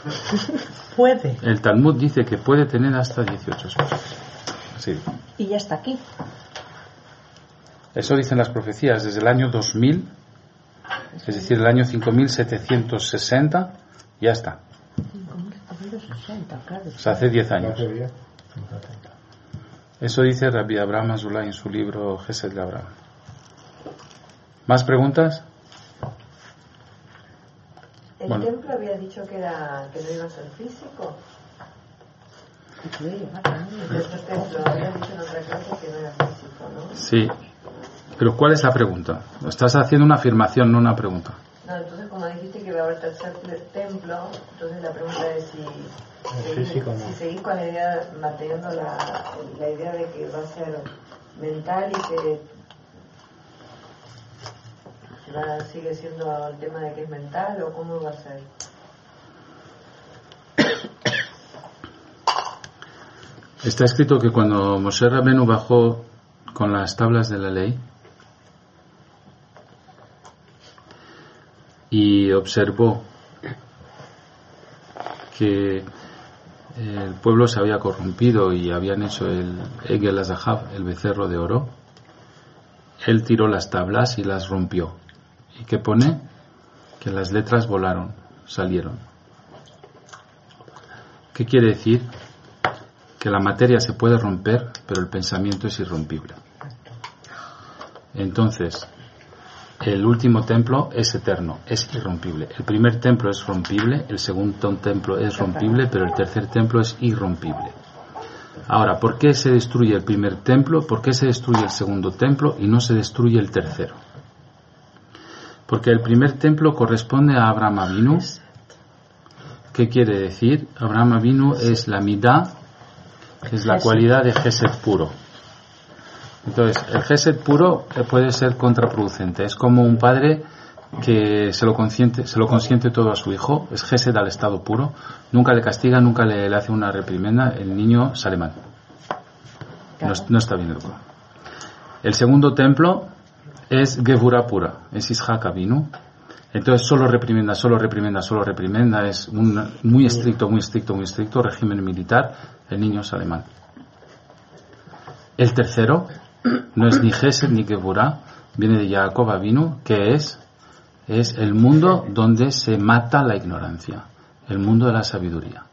Puede. El Talmud dice que puede tener hasta 18 esposas. Así. Y ya está aquí. Eso dicen las profecías desde el año 2000, es decir, el año 5760, ya está. 5.760, claro. O sea, hace 10 años. Eso dice Rabbi Abraham Azulay en su libro Gesed de Abraham. ¿Más preguntas? El Bueno. templo había dicho que, era, que no iba a ser físico. Templo había dicho en otra clase que no era físico, ¿no? Sí. Pero ¿cuál es la pregunta? Estás haciendo una afirmación, no una pregunta. No, entonces como dijiste que iba a haber tercer templo, entonces la pregunta es si, seguís- físico, ¿no? si seguís con la idea, manteniendo la, la idea de que va a ser mental y que sigue siendo el tema de que es mental o cómo va a ser. Está escrito que cuando Moshe Rabenu bajó con las tablas de la ley y observó que el pueblo se había corrompido y habían hecho el Egel Azahav, el becerro de oro, él tiró las tablas y las rompió. ¿Y qué pone? Que las letras volaron, salieron. ¿Qué quiere decir? que la materia se puede romper, pero el pensamiento es irrompible. Entonces, el último templo es eterno, es irrompible. El primer templo es rompible, el segundo templo es rompible, pero el tercer templo es irrompible. Ahora, ¿por qué se destruye el primer templo? ¿Por qué se destruye el segundo templo y no se destruye el tercero? Porque el primer templo corresponde a Abraham Avinu. ¿Qué quiere decir? Abraham Avinu es la midá es la cualidad de Gesed puro. Entonces, el Gesed puro eh, puede ser contraproducente. Es como un padre que se lo consiente, se lo consiente todo a su hijo, es Gesed al estado puro, nunca le castiga, nunca le, le hace una reprimenda, el niño sale mal. No está bien educado. El segundo templo es Gevura pura, es Ishak Avinu. Entonces solo reprimenda, solo reprimenda, solo reprimenda, es un muy estricto, muy estricto, muy estricto régimen militar, el niño sale mal. El tercero no es ni Gesed ni Gevura, viene de Jacob Avinu, que es, es el mundo donde se mata la ignorancia, el mundo de la sabiduría.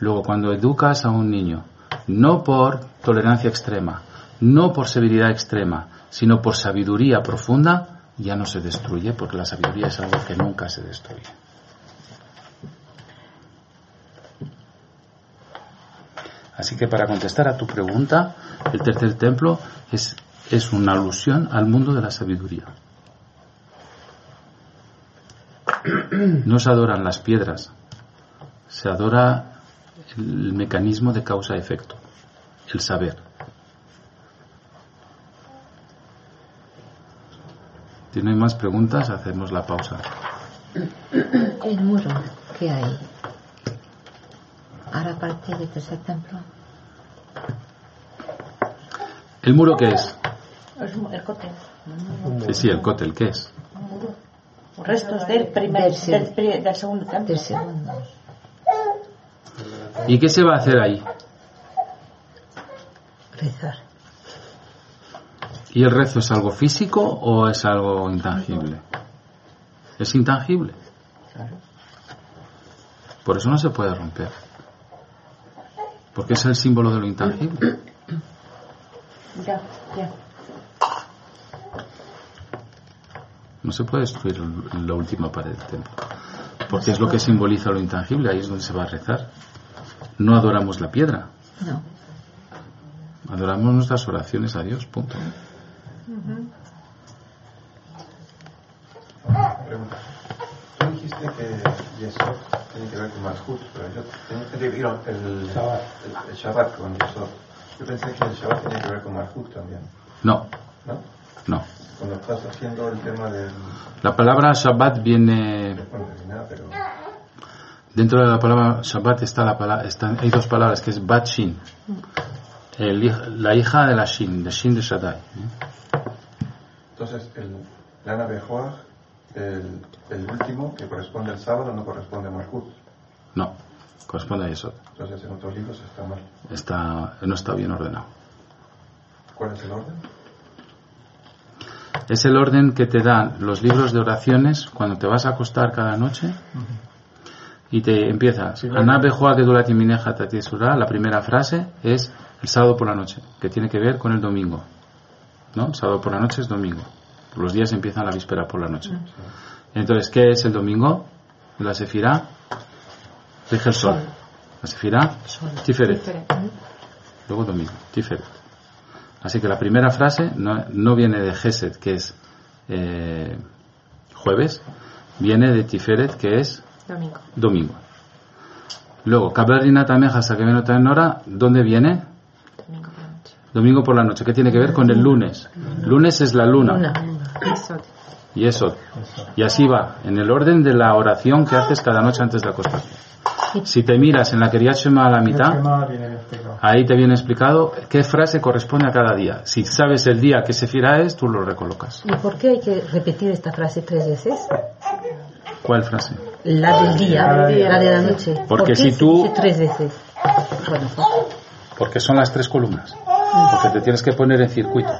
Luego, cuando educas a un niño, no por tolerancia extrema, no por severidad extrema, sino por sabiduría profunda, ya no se destruye, porque la sabiduría es algo que nunca se destruye. Así que para contestar a tu pregunta, el tercer templo es, es una alusión al mundo de la sabiduría. No se adoran las piedras, se adora el mecanismo de causa-efecto, el saber. Si no hay más preguntas, hacemos la pausa. El muro que hay. Ahora parte del tercer templo. ¿El muro qué es? Es un- el cótel. Sí, sí, el cótel, ¿qué es? Restos del primer, del segundo templo. Del segundo. ¿Y qué se va a hacer ahí? Rezar. ¿Y el rezo es algo físico o es algo intangible? Es intangible. Por eso no se puede romper. Porque es el símbolo de lo intangible. Ya, ya. No se puede destruir la última pared del templo. Porque es lo que simboliza lo intangible, ahí es donde se va a rezar. No adoramos la piedra, No. adoramos nuestras oraciones a Dios, punto. Pregunta. Tú dijiste que Yesod tiene que ver con Malchut, pero yo tenía entendido el, el, Shabbat. el, el Shabbat con Yesod. Yo pensé que el Shabbat tenía que ver con Malhut también, No, ¿no? no. Cuando estás haciendo el tema del... La palabra Shabbat viene pero... Dentro de la palabra Shabbat está la palabra, están, hay dos palabras que es Bat Shin. El la hija de la Shin, de Shin de Shaddai. ¿eh? Entonces, el Lana el, el último, que corresponde al sábado, no corresponde a Malhut. No, corresponde a Yesod. Entonces, en otros libros está mal. Está, no está bien ordenado. ¿Cuál es el orden? Es el orden que te dan los libros de oraciones cuando te vas a acostar cada noche y te empiezas. Sí, La primera frase es el sábado por la noche, que tiene que ver con el domingo. ¿No? Sábado por la noche es domingo. Los días empiezan la víspera por la noche. Entonces, ¿qué es el domingo? La sefirá rige el sol. La sefirá tiferet. Luego domingo, tiferet. Así que la primera frase no, no viene de Geset, que es eh, jueves, viene de Tiferet, que es Domingo. domingo. Luego, Kaberina Tameja Sakemeno Tanora, ¿dónde viene? Domingo por la noche. Domingo por la noche. ¿Qué tiene que ver con el lunes? Lunes es la luna. Y eso. Y así va, en el orden de la oración que haces cada noche antes de acostarte. Si te miras en la Kriyat Shema a la mitad, ahí te viene explicado qué frase corresponde a cada día. Si sabes el día que se fiera es, tú lo recolocas. ¿Y por qué hay que repetir esta frase tres veces? ¿Cuál frase? La del día, La del día. la de la noche. Porque ¿Por qué si tú- tres veces. Bueno, Porque son las tres columnas. Porque te tienes que poner en circuito.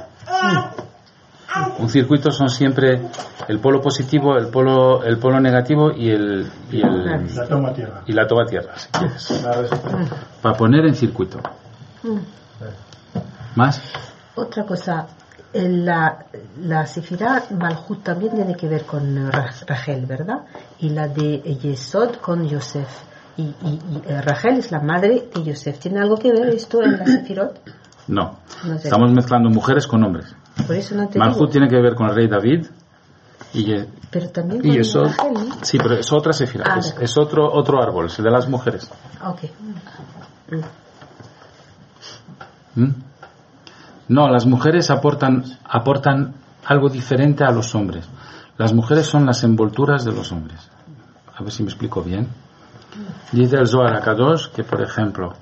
Un circuito son siempre el polo positivo, el polo, el polo negativo y el, y el La toma tierra. y la toma tierra, si quieres. Para poner en circuito. ¿Más? otra cosa. La, la Sefirá Malhut también tiene que ver con Ra- Rachel, ¿verdad? Y la de Yesod con Yosef. Y, y, y, eh, Rachel es la madre de Yosef. ¿Tiene algo que ver esto en la Sefirot? No. No sé. Estamos mezclando mujeres con hombres. Por eso no te Malhut tiene que ver con el rey David y, Pero también y con eso Rachel, ¿no? sí, pero es otra sefira, Ah, es, es otro otro árbol, es el de las mujeres. Ok. ¿Mm? No, las mujeres aportan, aportan algo diferente a los hombres. Las mujeres son las envolturas de los hombres. A ver si me explico bien. Dice el Zohar Akadosh que, por ejemplo,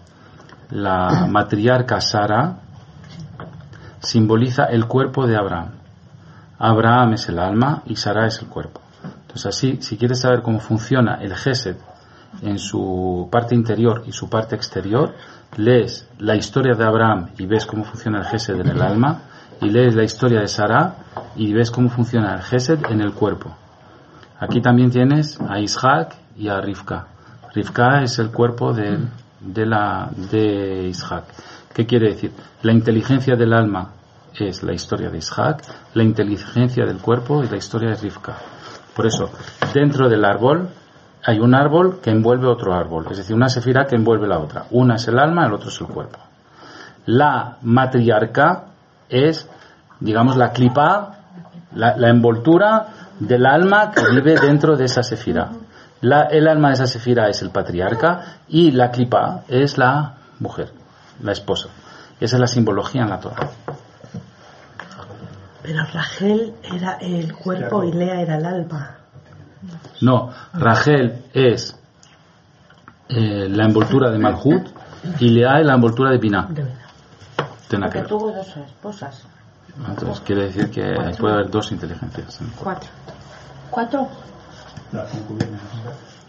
la matriarca Sara simboliza el cuerpo de Abraham. Abraham es el alma y Sara es el cuerpo. Entonces, así, si quieres saber cómo funciona el Gesed en su parte interior y su parte exterior, lees la historia de Abraham y ves cómo funciona el Gesed en el alma, y lees la historia de Sara y ves cómo funciona el Gesed en el cuerpo. Aquí también tienes a Isaac y a Rivka. Rivka es el cuerpo de, de, la, de Isaac. ¿Qué quiere decir? La inteligencia del alma es la historia de Isaac, la inteligencia del cuerpo es la historia de Rivka. Por eso, dentro del árbol hay un árbol que envuelve otro árbol, es decir, una sefira que envuelve la otra. Una es el alma, el otro es el cuerpo. La matriarca es, digamos, la clipa, la, la envoltura del alma que vive dentro de esa sefira. La- el alma de esa sefira es el patriarca y la clipa es la mujer, la esposa. Esa es la simbología en la Torah. Pero Rachel era el cuerpo y Lea era el alma. No, Rachel es eh, la envoltura de Malhut y Lea es la envoltura de Binah. Porque tuvo dos esposas. Entonces quiere decir que puede haber dos inteligencias. Cuatro. ¿Cuatro? La concubina.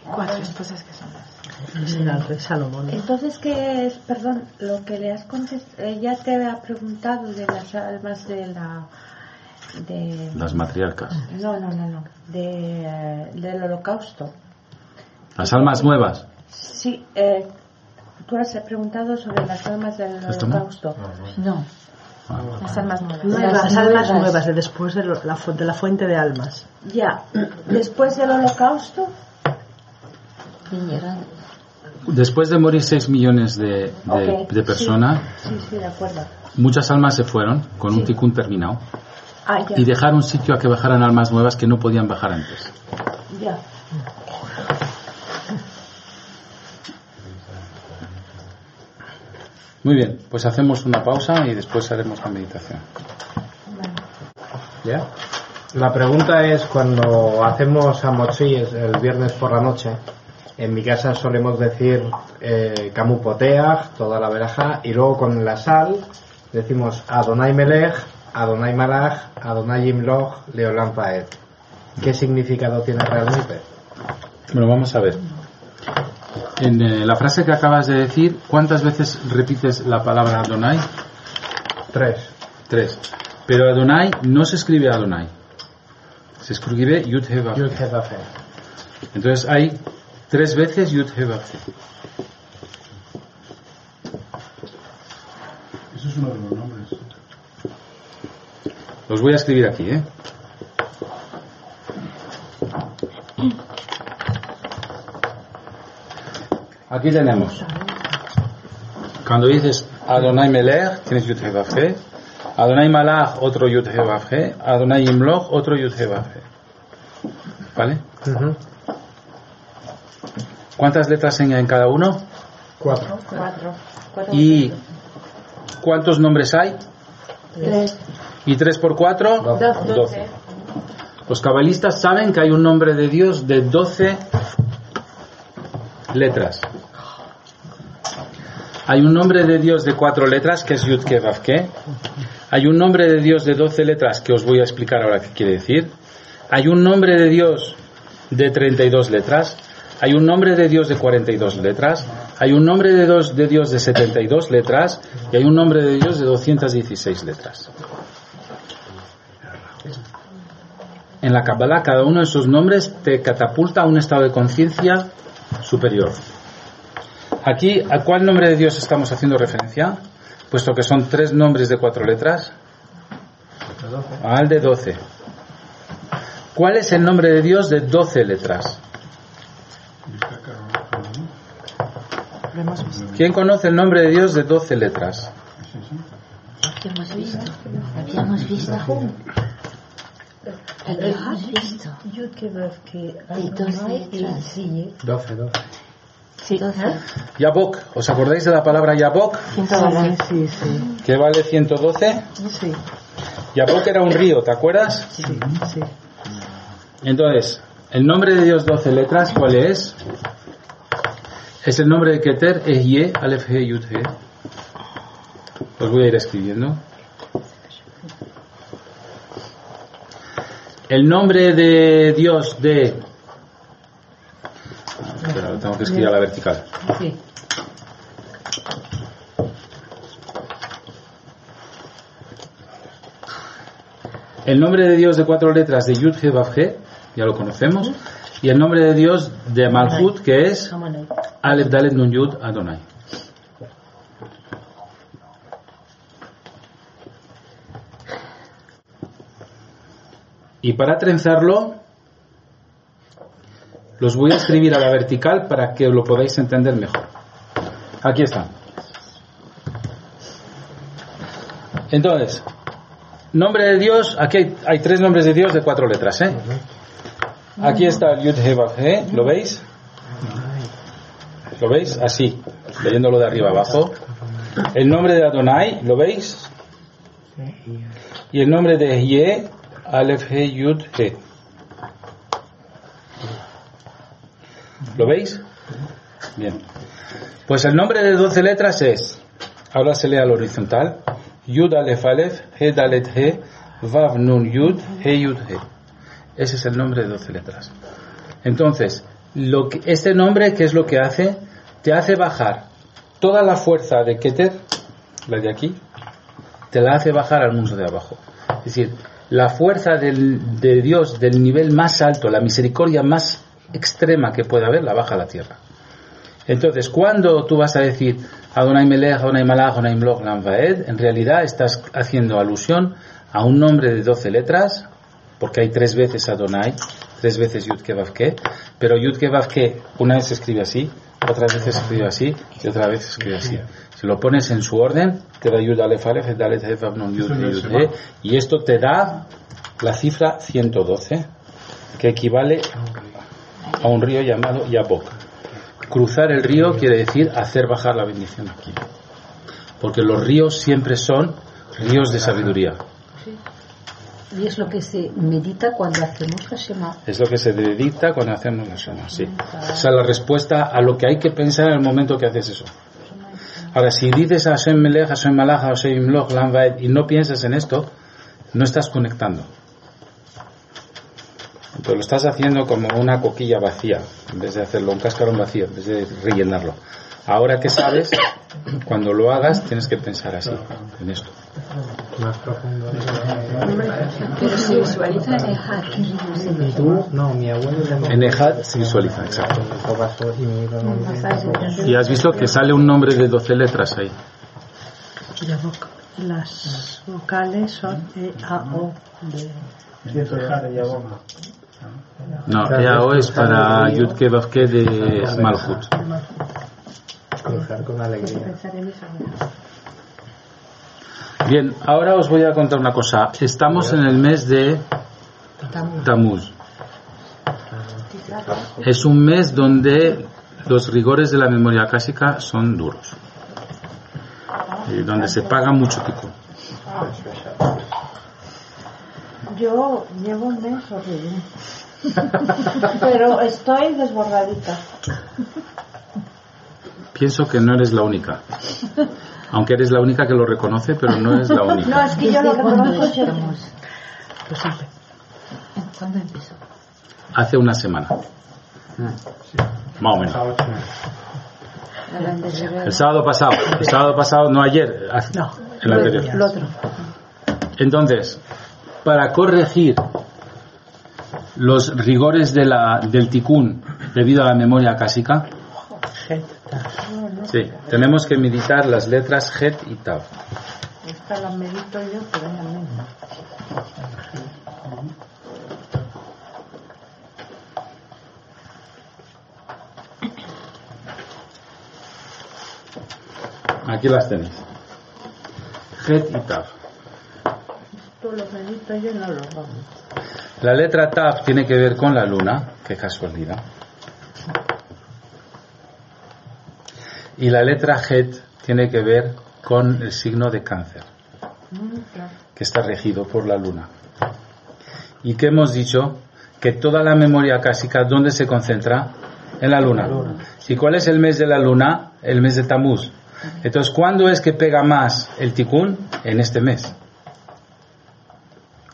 Cuatro esposas que son Salomón. Entonces, ¿qué es, perdón, lo que le has contestado? Ella te había preguntado de las almas de la. de. Las matriarcas. No, no, no, no. De, eh, del holocausto. Las almas nuevas. Sí, eh, tú has preguntado sobre las almas del holocausto. No. Las almas nuevas. No, Las almas nuevas. nuevas, de después de, lo- la, fu- de la fuente de almas. Ya, después del holocausto. Después de morir 6 millones de, de- Ok, de personas, sí, sí, de acuerdo. muchas almas se fueron con un Sí. tikkun terminado Ah, ya, y dejaron sitio a que bajaran almas nuevas que no podían bajar antes. ya. Muy bien, pues hacemos una pausa y después haremos la meditación. ¿Ya? La pregunta es cuando hacemos amochi el viernes por la noche. En mi casa solemos decir eh, toda la veraja, y luego con la sal decimos Adonai Melech, Adonai Malach, Adonai Imloch, Leolam Paed. ¿Qué significado tiene realmente? Bueno, vamos a ver. En la frase que acabas de decir, ¿cuántas veces repites la palabra Adonai? Tres. Tres. Pero Adonai no se escribe Adonai. Se escribe Yud He Vav He. Yud He Vav He. Entonces hay tres veces Yud He Vav He. Eso es uno de los nombres. Los voy a escribir aquí, ¿eh? Aquí tenemos. Cuando dices Adonai Melech, tienes Yud He. Adonai Malach, otro Yud He. Adonai Imloch, otro Yud He. ¿Vale? ¿Cuántas letras hay en cada uno? Cuatro. ¿Y cuántos nombres hay? Tres. ¿Y tres por cuatro? Doce. Doce. Los cabalistas saben que hay un nombre de Dios de 12 letras. Hay un nombre de Dios de cuatro letras que es Yud Ke Vav Ke. Hay un nombre de Dios de 12 letras que os voy a explicar ahora qué quiere decir. Hay un nombre de Dios de 32 letras. Hay un nombre de Dios de 42 letras. Hay un nombre de, Dios de Dios de 72 letras. Y hay un nombre de Dios de 216 letras. En la Kabbalah, cada uno de esos nombres te catapulta a un estado de conciencia superior. Aquí, ¿a cuál nombre de Dios estamos haciendo referencia? Puesto que son tres nombres de cuatro letras. Al de doce. ¿Cuál es el nombre de Dios de doce letras? Hemos. ¿Quién conoce el nombre de Dios de doce letras? ¿Qué hemos visto? Visto. Habíamos visto. Ke, Y doce Adonai y letras. Siye. Doce, doce. Sí. Yabok. ¿Os acordáis de la palabra Yabok? 112. Sí, sí, Que vale 112. sí, Yabok era un río, ¿te acuerdas? sí, sí. Entonces, el nombre de Dios 12 letras, ¿cuál es? Es el nombre de Keter, es Ye, Aleph He, Yud He. Los voy a ir escribiendo. El nombre de Dios de... Espera, lo tengo que escribir a la vertical. sí. El nombre de Dios de cuatro letras de Yud He ya lo conocemos. Y el nombre de Dios de Malhut, que es. Aleph Dalet Nun Yud Adonai. Y para trenzarlo, los voy a escribir a la vertical para que lo podáis entender mejor. Aquí está. Entonces, nombre de Dios, aquí hay, hay tres nombres de Dios de cuatro letras, ¿eh? Aquí está el Yud He, ¿lo veis? ¿Lo veis? Así, leyéndolo de arriba abajo. El nombre de Adonai, ¿lo veis? Y el nombre de Ye, Aleph He Yud He. ¿Lo veis? Bien. Pues el nombre de 12 letras es, ahora se lee al horizontal, Yud Aleph Aleph, He Dalet He, Vav Nun Yud, He Yud He. Ese es el nombre de 12 letras. Entonces, lo que, este nombre, ¿qué es lo que hace? Te hace bajar toda la fuerza de Keter, la de aquí, te la hace bajar al mundo de abajo. Es decir, la fuerza del- de Dios del nivel más alto, la misericordia más extrema que puede haber, la baja a la tierra. Entonces, cuando tú vas a decir Adonai Melech, Adonai Malach, Adonai Mloch, Vaed, en realidad estás haciendo alusión a un nombre de 12 letras, porque hay tres veces Adonai, tres veces Yud Kevav Ke, pero Yud Kevav Ke una vez se escribe así, otra vez se escribe así y otra vez se escribe así. Si lo pones en su orden, te da Yud Dalet He Yud He, y esto te da la cifra 112, que equivale a un río llamado Yabok. Cruzar el río quiere decir hacer bajar la bendición aquí. porque los ríos siempre son ríos de sabiduría. Y es lo que se medita cuando hacemos la Shema. Es lo que se medita cuando hacemos la Shema, sí. O sea, la respuesta a lo que hay que pensar en el momento que haces eso. Ahora, si dices Hashem Melech, Hashem Malach, Hashem Imloch, Lam Vaed, y no piensas en esto, no estás conectando. Entonces lo estás haciendo como una coquilla vacía, en vez de hacerlo un cascarón vacío, en vez de rellenarlo. Ahora que sabes, cuando lo hagas tienes que pensar así, en esto. Más profundo. Pero se visualiza en Ejad, ¿qué río se ¿Y tú? No, mi abuelo En Ejad se visualiza, exacto. Y has visto que sale un nombre de 12 letras ahí. Las vocales son E, A, O, D. No, EAO es para Yudke Vavke de Malhut. Cruzar con alegría. Bien, ahora os voy a contar una cosa. Estamos en el mes de Tamuz. Es un mes donde los rigores de la memoria clásica son duros. Y donde se paga mucho tipo. Yo llevo un mes horrible. Pero estoy desbordadita. Pienso que no eres la única. Aunque eres la única que lo reconoce, pero no eres la No, única. es que yo lo ¿Desde cuándo reconozco? Pues. ¿Cuándo empezó? Hace una semana. Más o menos. El sábado pasado. El sábado pasado, no ayer. hace- No, El anterior. el otro. Entonces, para corregir los rigores de la, del ticún debido a la memoria cásica. Sí, tenemos que meditar las letras Het y Tav. Esta la medito yo, pero es la misma. Aquí las tenéis. Het y Tav. Esto lo medito yo y no lo hago. La letra Tav tiene que ver con la luna, qué casualidad. Y la letra Het tiene que ver con el signo de cáncer, que está regido por la luna. ¿Y qué hemos dicho? Que toda la memoria cásica, ¿dónde se concentra? En la luna. ¿Y cuál es el mes de la luna? El mes de Tamuz. Entonces, ¿cuándo es que pega más el ticún? En este mes.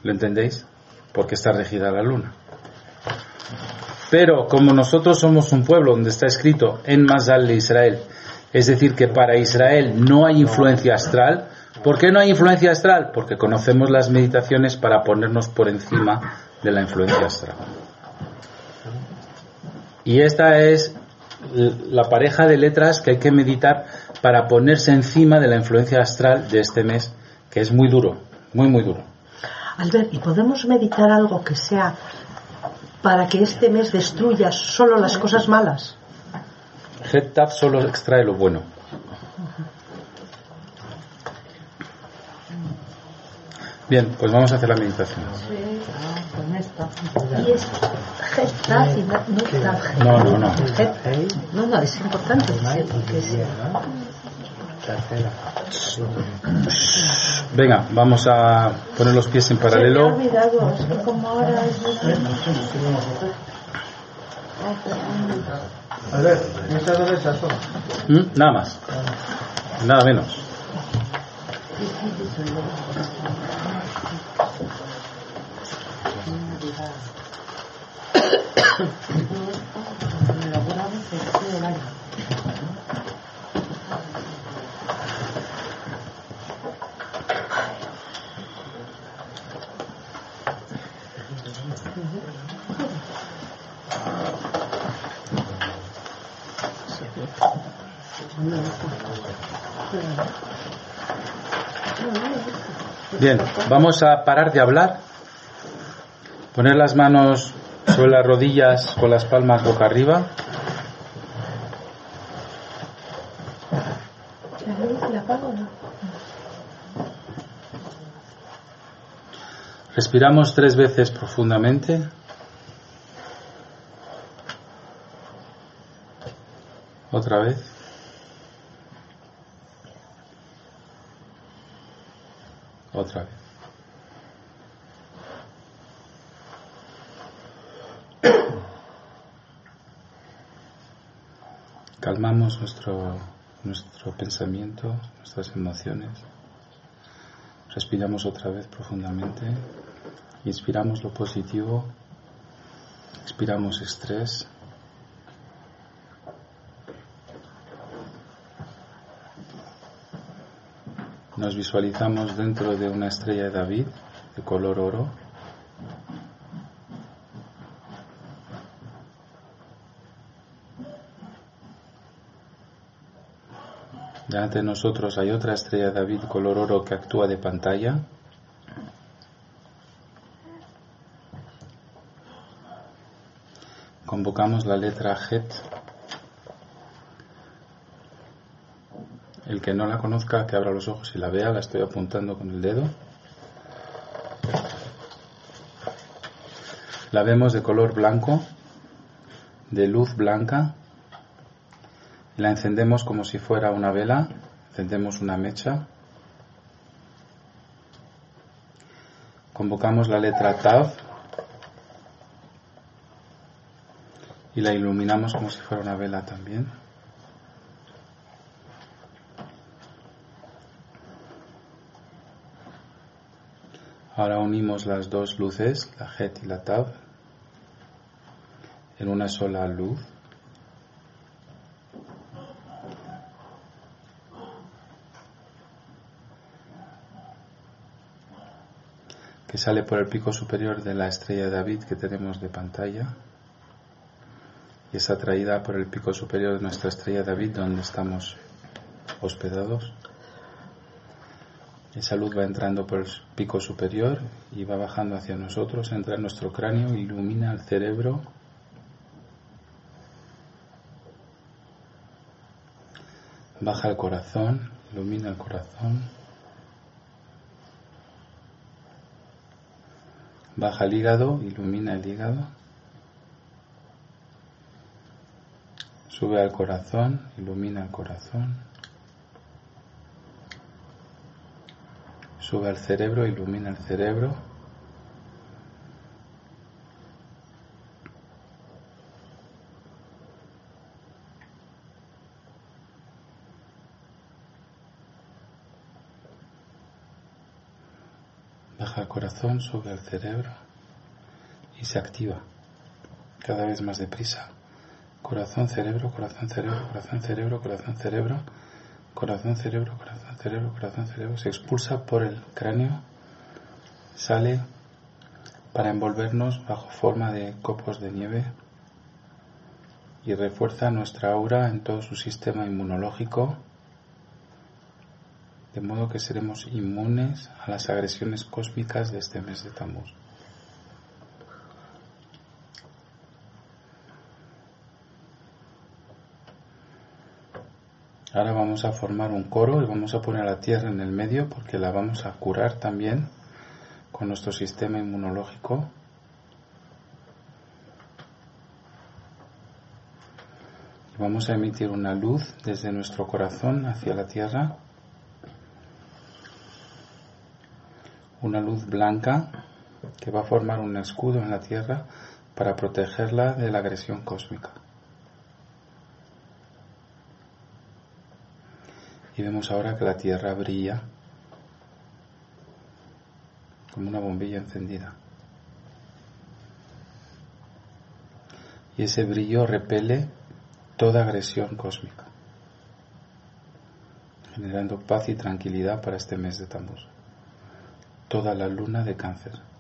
¿Lo entendéis? Porque está regida la luna. Pero como nosotros somos un pueblo donde está escrito en Mazal de Israel, es decir, que para Israel no hay influencia astral, ¿por qué no hay influencia astral? Porque conocemos las meditaciones para ponernos por encima de la influencia astral. Y esta es la pareja de letras que hay que meditar para ponerse encima de la influencia astral de este mes, que es muy duro, muy, muy duro. Albert, ¿y podemos meditar algo que sea para que este mes destruya solo las cosas malas? Tav solo extrae lo bueno. Bien, pues vamos a hacer la meditación. Y es y no no. No, no, no. Het. No, no, es importante. Venga, vamos a poner los pies en Se paralelo. olvidado, A ver, piensa dónde es eso. ¿Mm? Nada más. Nada menos. Me lo grabo que estoy el año. Bien, vamos a parar de hablar. Poner las manos sobre las rodillas con las palmas boca arriba. Respiramos tres veces profundamente. Otra vez. Otra vez. Calmamos nuestro, nuestro pensamiento, nuestras emociones. Respiramos otra vez profundamente. Inspiramos lo positivo. Expiramos estrés. Nos visualizamos dentro de una estrella de David de color oro. Delante de nosotros hay otra estrella de David color oro que actúa de pantalla. Convocamos la letra Het. El que no la conozca, que abra los ojos y la vea, la estoy apuntando con el dedo. La vemos de color blanco, de luz blanca, la encendemos como si fuera una vela, encendemos una mecha, convocamos la letra Tav y la iluminamos como si fuera una vela también. Ahora unimos las dos luces, la Het y la Tav, en una sola luz. que sale por el pico superior de la estrella David que tenemos de pantalla y es atraída por el pico superior de nuestra estrella David donde estamos hospedados. Esa luz va entrando por el pico superior y va bajando hacia nosotros, entra en nuestro cráneo, ilumina el cerebro. Baja el corazón, ilumina el corazón. Baja el hígado, ilumina el hígado. Sube al corazón, ilumina el corazón. Sube al cerebro, ilumina el cerebro. Baja el corazón, sube al cerebro y se activa cada vez más deprisa. Corazón, cerebro, corazón, cerebro, corazón, cerebro, corazón, cerebro, corazón, cerebro, corazón, cerebro, corazón, cerebro. Se expulsa por el cráneo, sale para envolvernos bajo forma de copos de nieve y refuerza nuestra aura en todo su sistema inmunológico, de modo que seremos inmunes a las agresiones cósmicas de este mes de Tammuz. Ahora vamos a formar un coro y vamos a poner la tierra en el medio porque la vamos a curar también con nuestro sistema inmunológico. Y vamos a emitir una luz desde nuestro corazón hacia la tierra. Una luz blanca que va a formar un escudo en la tierra para protegerla de la agresión cósmica. Y vemos ahora que la Tierra brilla como una bombilla encendida. Y ese brillo repele toda agresión cósmica, generando paz y tranquilidad para este mes de Tammuz. Toda la luna de cáncer.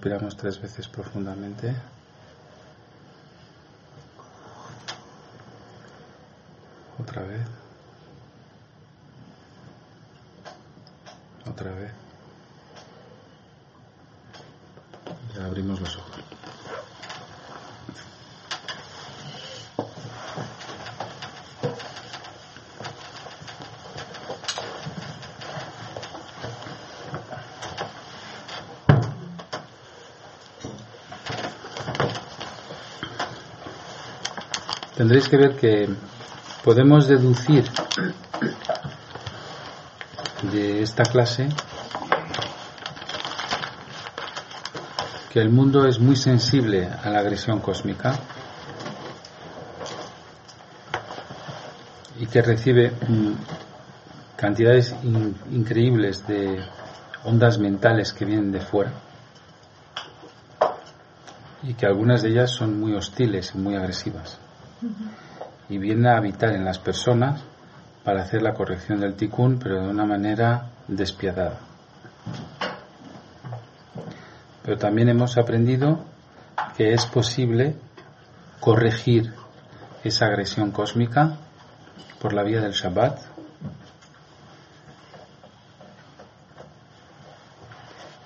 Respiramos tres veces profundamente. Otra vez. Otra vez. abrimos los ojos. Tendréis que ver que podemos deducir de esta clase que el mundo es muy sensible a la agresión cósmica y que recibe mm, cantidades in- increíbles de ondas mentales que vienen de fuera y que algunas de ellas son muy hostiles y muy agresivas y viene a habitar en las personas para hacer la corrección del tikkun, pero de una manera despiadada. Pero también hemos aprendido que es posible corregir esa agresión cósmica por la vía del Shabbat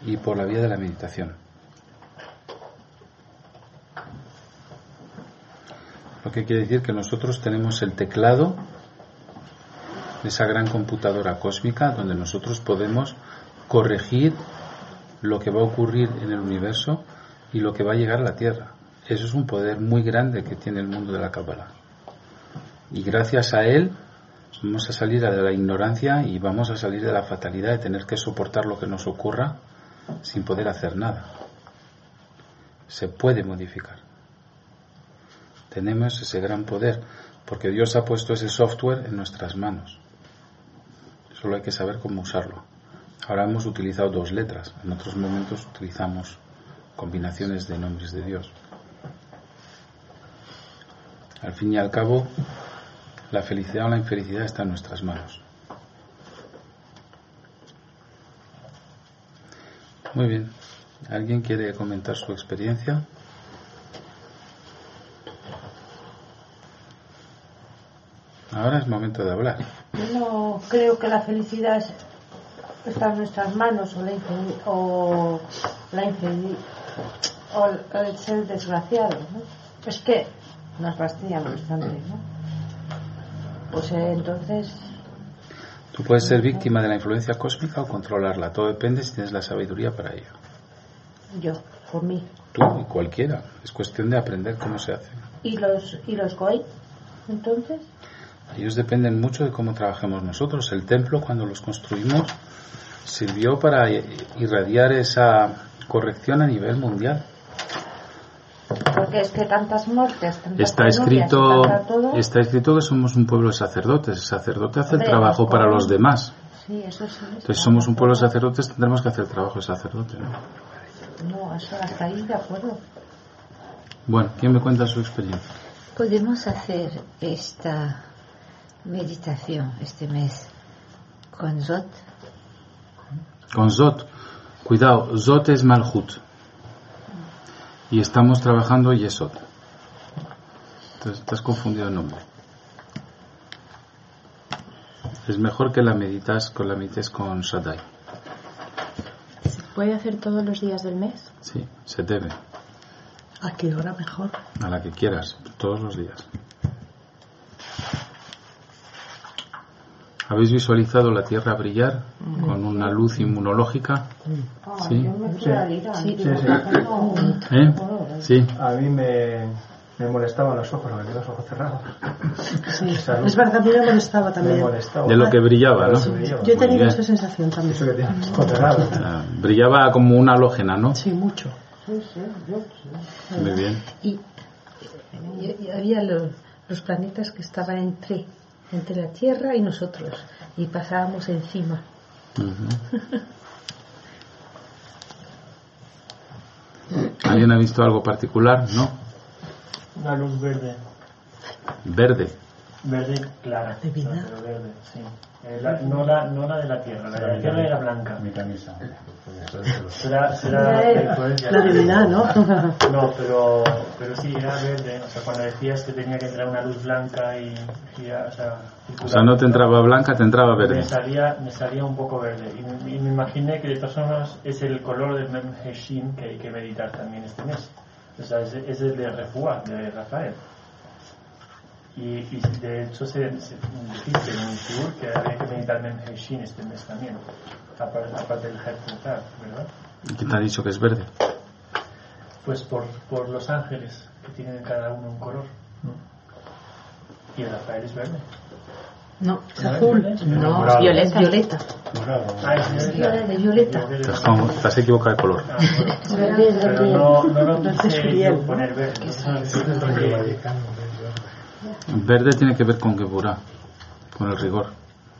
y por la vía de la meditación. Que quiere decir que nosotros tenemos el teclado esa gran computadora cósmica donde nosotros podemos corregir lo que va a ocurrir en el universo y lo que va a llegar a la Tierra. Eso es un poder muy grande que tiene el mundo de la Kabbalah. Y gracias a él vamos a salir de la ignorancia y vamos a salir de la fatalidad de tener que soportar lo que nos ocurra sin poder hacer nada. Se puede modificar tenemos ese gran poder, porque Dios ha puesto ese software en nuestras manos. Solo hay que saber cómo usarlo. Ahora hemos utilizado dos letras, en otros momentos utilizamos combinaciones de nombres de Dios. Al fin y al cabo, la felicidad o la infelicidad está en nuestras manos. Muy bien. ¿Alguien quiere comentar su experiencia? Ahora es momento de hablar. No creo que la felicidad es- está en nuestras manos o la o, la o el- ser desgraciado. ¿no? Es que nos fastidian bastante. ¿no? Pues eh, entonces, Tú puedes ser víctima de la influencia cósmica o controlarla. Todo depende si tienes la sabiduría para ello. yo, por mí. Tú y cualquiera. Es cuestión de aprender cómo se hace. ¿Y los, y los goy? Entonces, Ellos dependen mucho de cómo trabajemos nosotros. El templo, cuando los construimos, sirvió para irradiar esa corrección a nivel mundial. porque es que tantas muertes, tantas Está escrito, todo, está escrito que somos un pueblo de sacerdotes. El sacerdote hace el trabajo los para los demás. Sí, eso sí. Entonces somos un pueblo de sacerdotes, tendremos que hacer el trabajo de sacerdote. ¿no? No, eso hasta ahí de acuerdo. Bueno, ¿quién me cuenta su experiencia? Podemos hacer esta meditación este mes con Zot. Con Zot. Cuidado, Zot es Malhut. Y estamos trabajando Yesod. Entonces, te has confundido el nombre. Es mejor que la meditas con la medites con Shaddai. ¿Se puede hacer todos los días del mes? Sí, se debe. ¿A qué hora mejor? A la que quieras, todos los días. ¿Habéis visualizado la Tierra brillar con una luz inmunológica? Sí. Me Sí, digo, sí. no, ¿Eh? Sí. A mí me, me molestaban los ojos, me los ojos cerrados. Sí, es verdad, a mí me molestaba Me también. molestaba. De lo que brillaba, ¿no? Sí. Yo he tenido esa sensación también. Eso que tiene ojos cerrados. Ah, Brillaba como una halógena, ¿no? Sí, mucho. Sí, sí, yo sí. Muy bien. Y, y- y había los, los planetas que estaban entre, entre la Tierra y nosotros. Y pasábamos encima. ¿Alguien ha visto algo particular? ¿No? Una luz verde. Verde. Verde clara. De vida. Pero verde, sí. Eh, la- no, la, no la de la tierra, la de la tierra era blanca. Mi camisa. Será, será La divinidad, ¿no? No, pero, pero sí, era verde. O sea, cuando decías que tenía que entrar una luz blanca y, o sea, O sea, no te entraba blanca, te entraba me verde. salía, me salía un poco verde. Y me, y me imaginé que de todas formas es el color del Mem Heshin que hay que meditar también este mes. O sea, es, es el de Refuá, de Rafael. Y, y de hecho se, se dijiste en el Shiur que había que meditar Mem Heshin este mes también. Aparte, del ¿verdad? ¿Y quién te ha dicho que es verde? Pues por, por los ángeles, que tienen cada uno un color. Y el Rafael es verde. No, es ¿No azul. No, violeta. violeta. Ah, es Es violeta. de violeta. Estás, como- estás equivocado de color. Ah, bueno. Pero no, no lo quise yo poner verde. Verde tiene que ver con Geburah, con el rigor.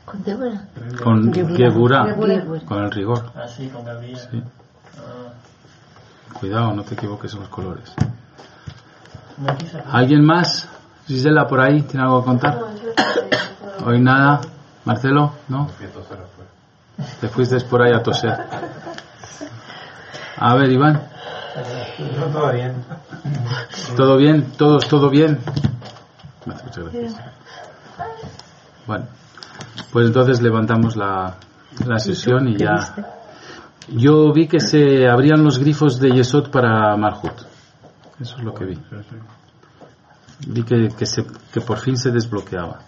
¿Con Débora? Con Geburah. con el rigor. Así, con Gabriel. Sí. Ah, Cuidado, no te equivoques en los colores. ¿Alguien más? Gisela, por ahí, ¿tiene algo que contar? Hoy nada. Marcelo, ¿no? Te fuiste por ahí a toser. A ver, Iván, No, todo bien. ¿todo bien? ¿Todos, todo bien? Muchas gracias. Bueno, pues entonces levantamos la, la sesión y ya. Yo vi que se abrían los grifos de Yesod para Marhut. Eso es lo que vi. Vi que, que, se, que por fin se desbloqueaba.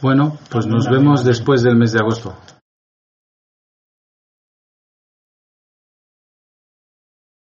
Bueno, pues nos vemos después del mes de agosto.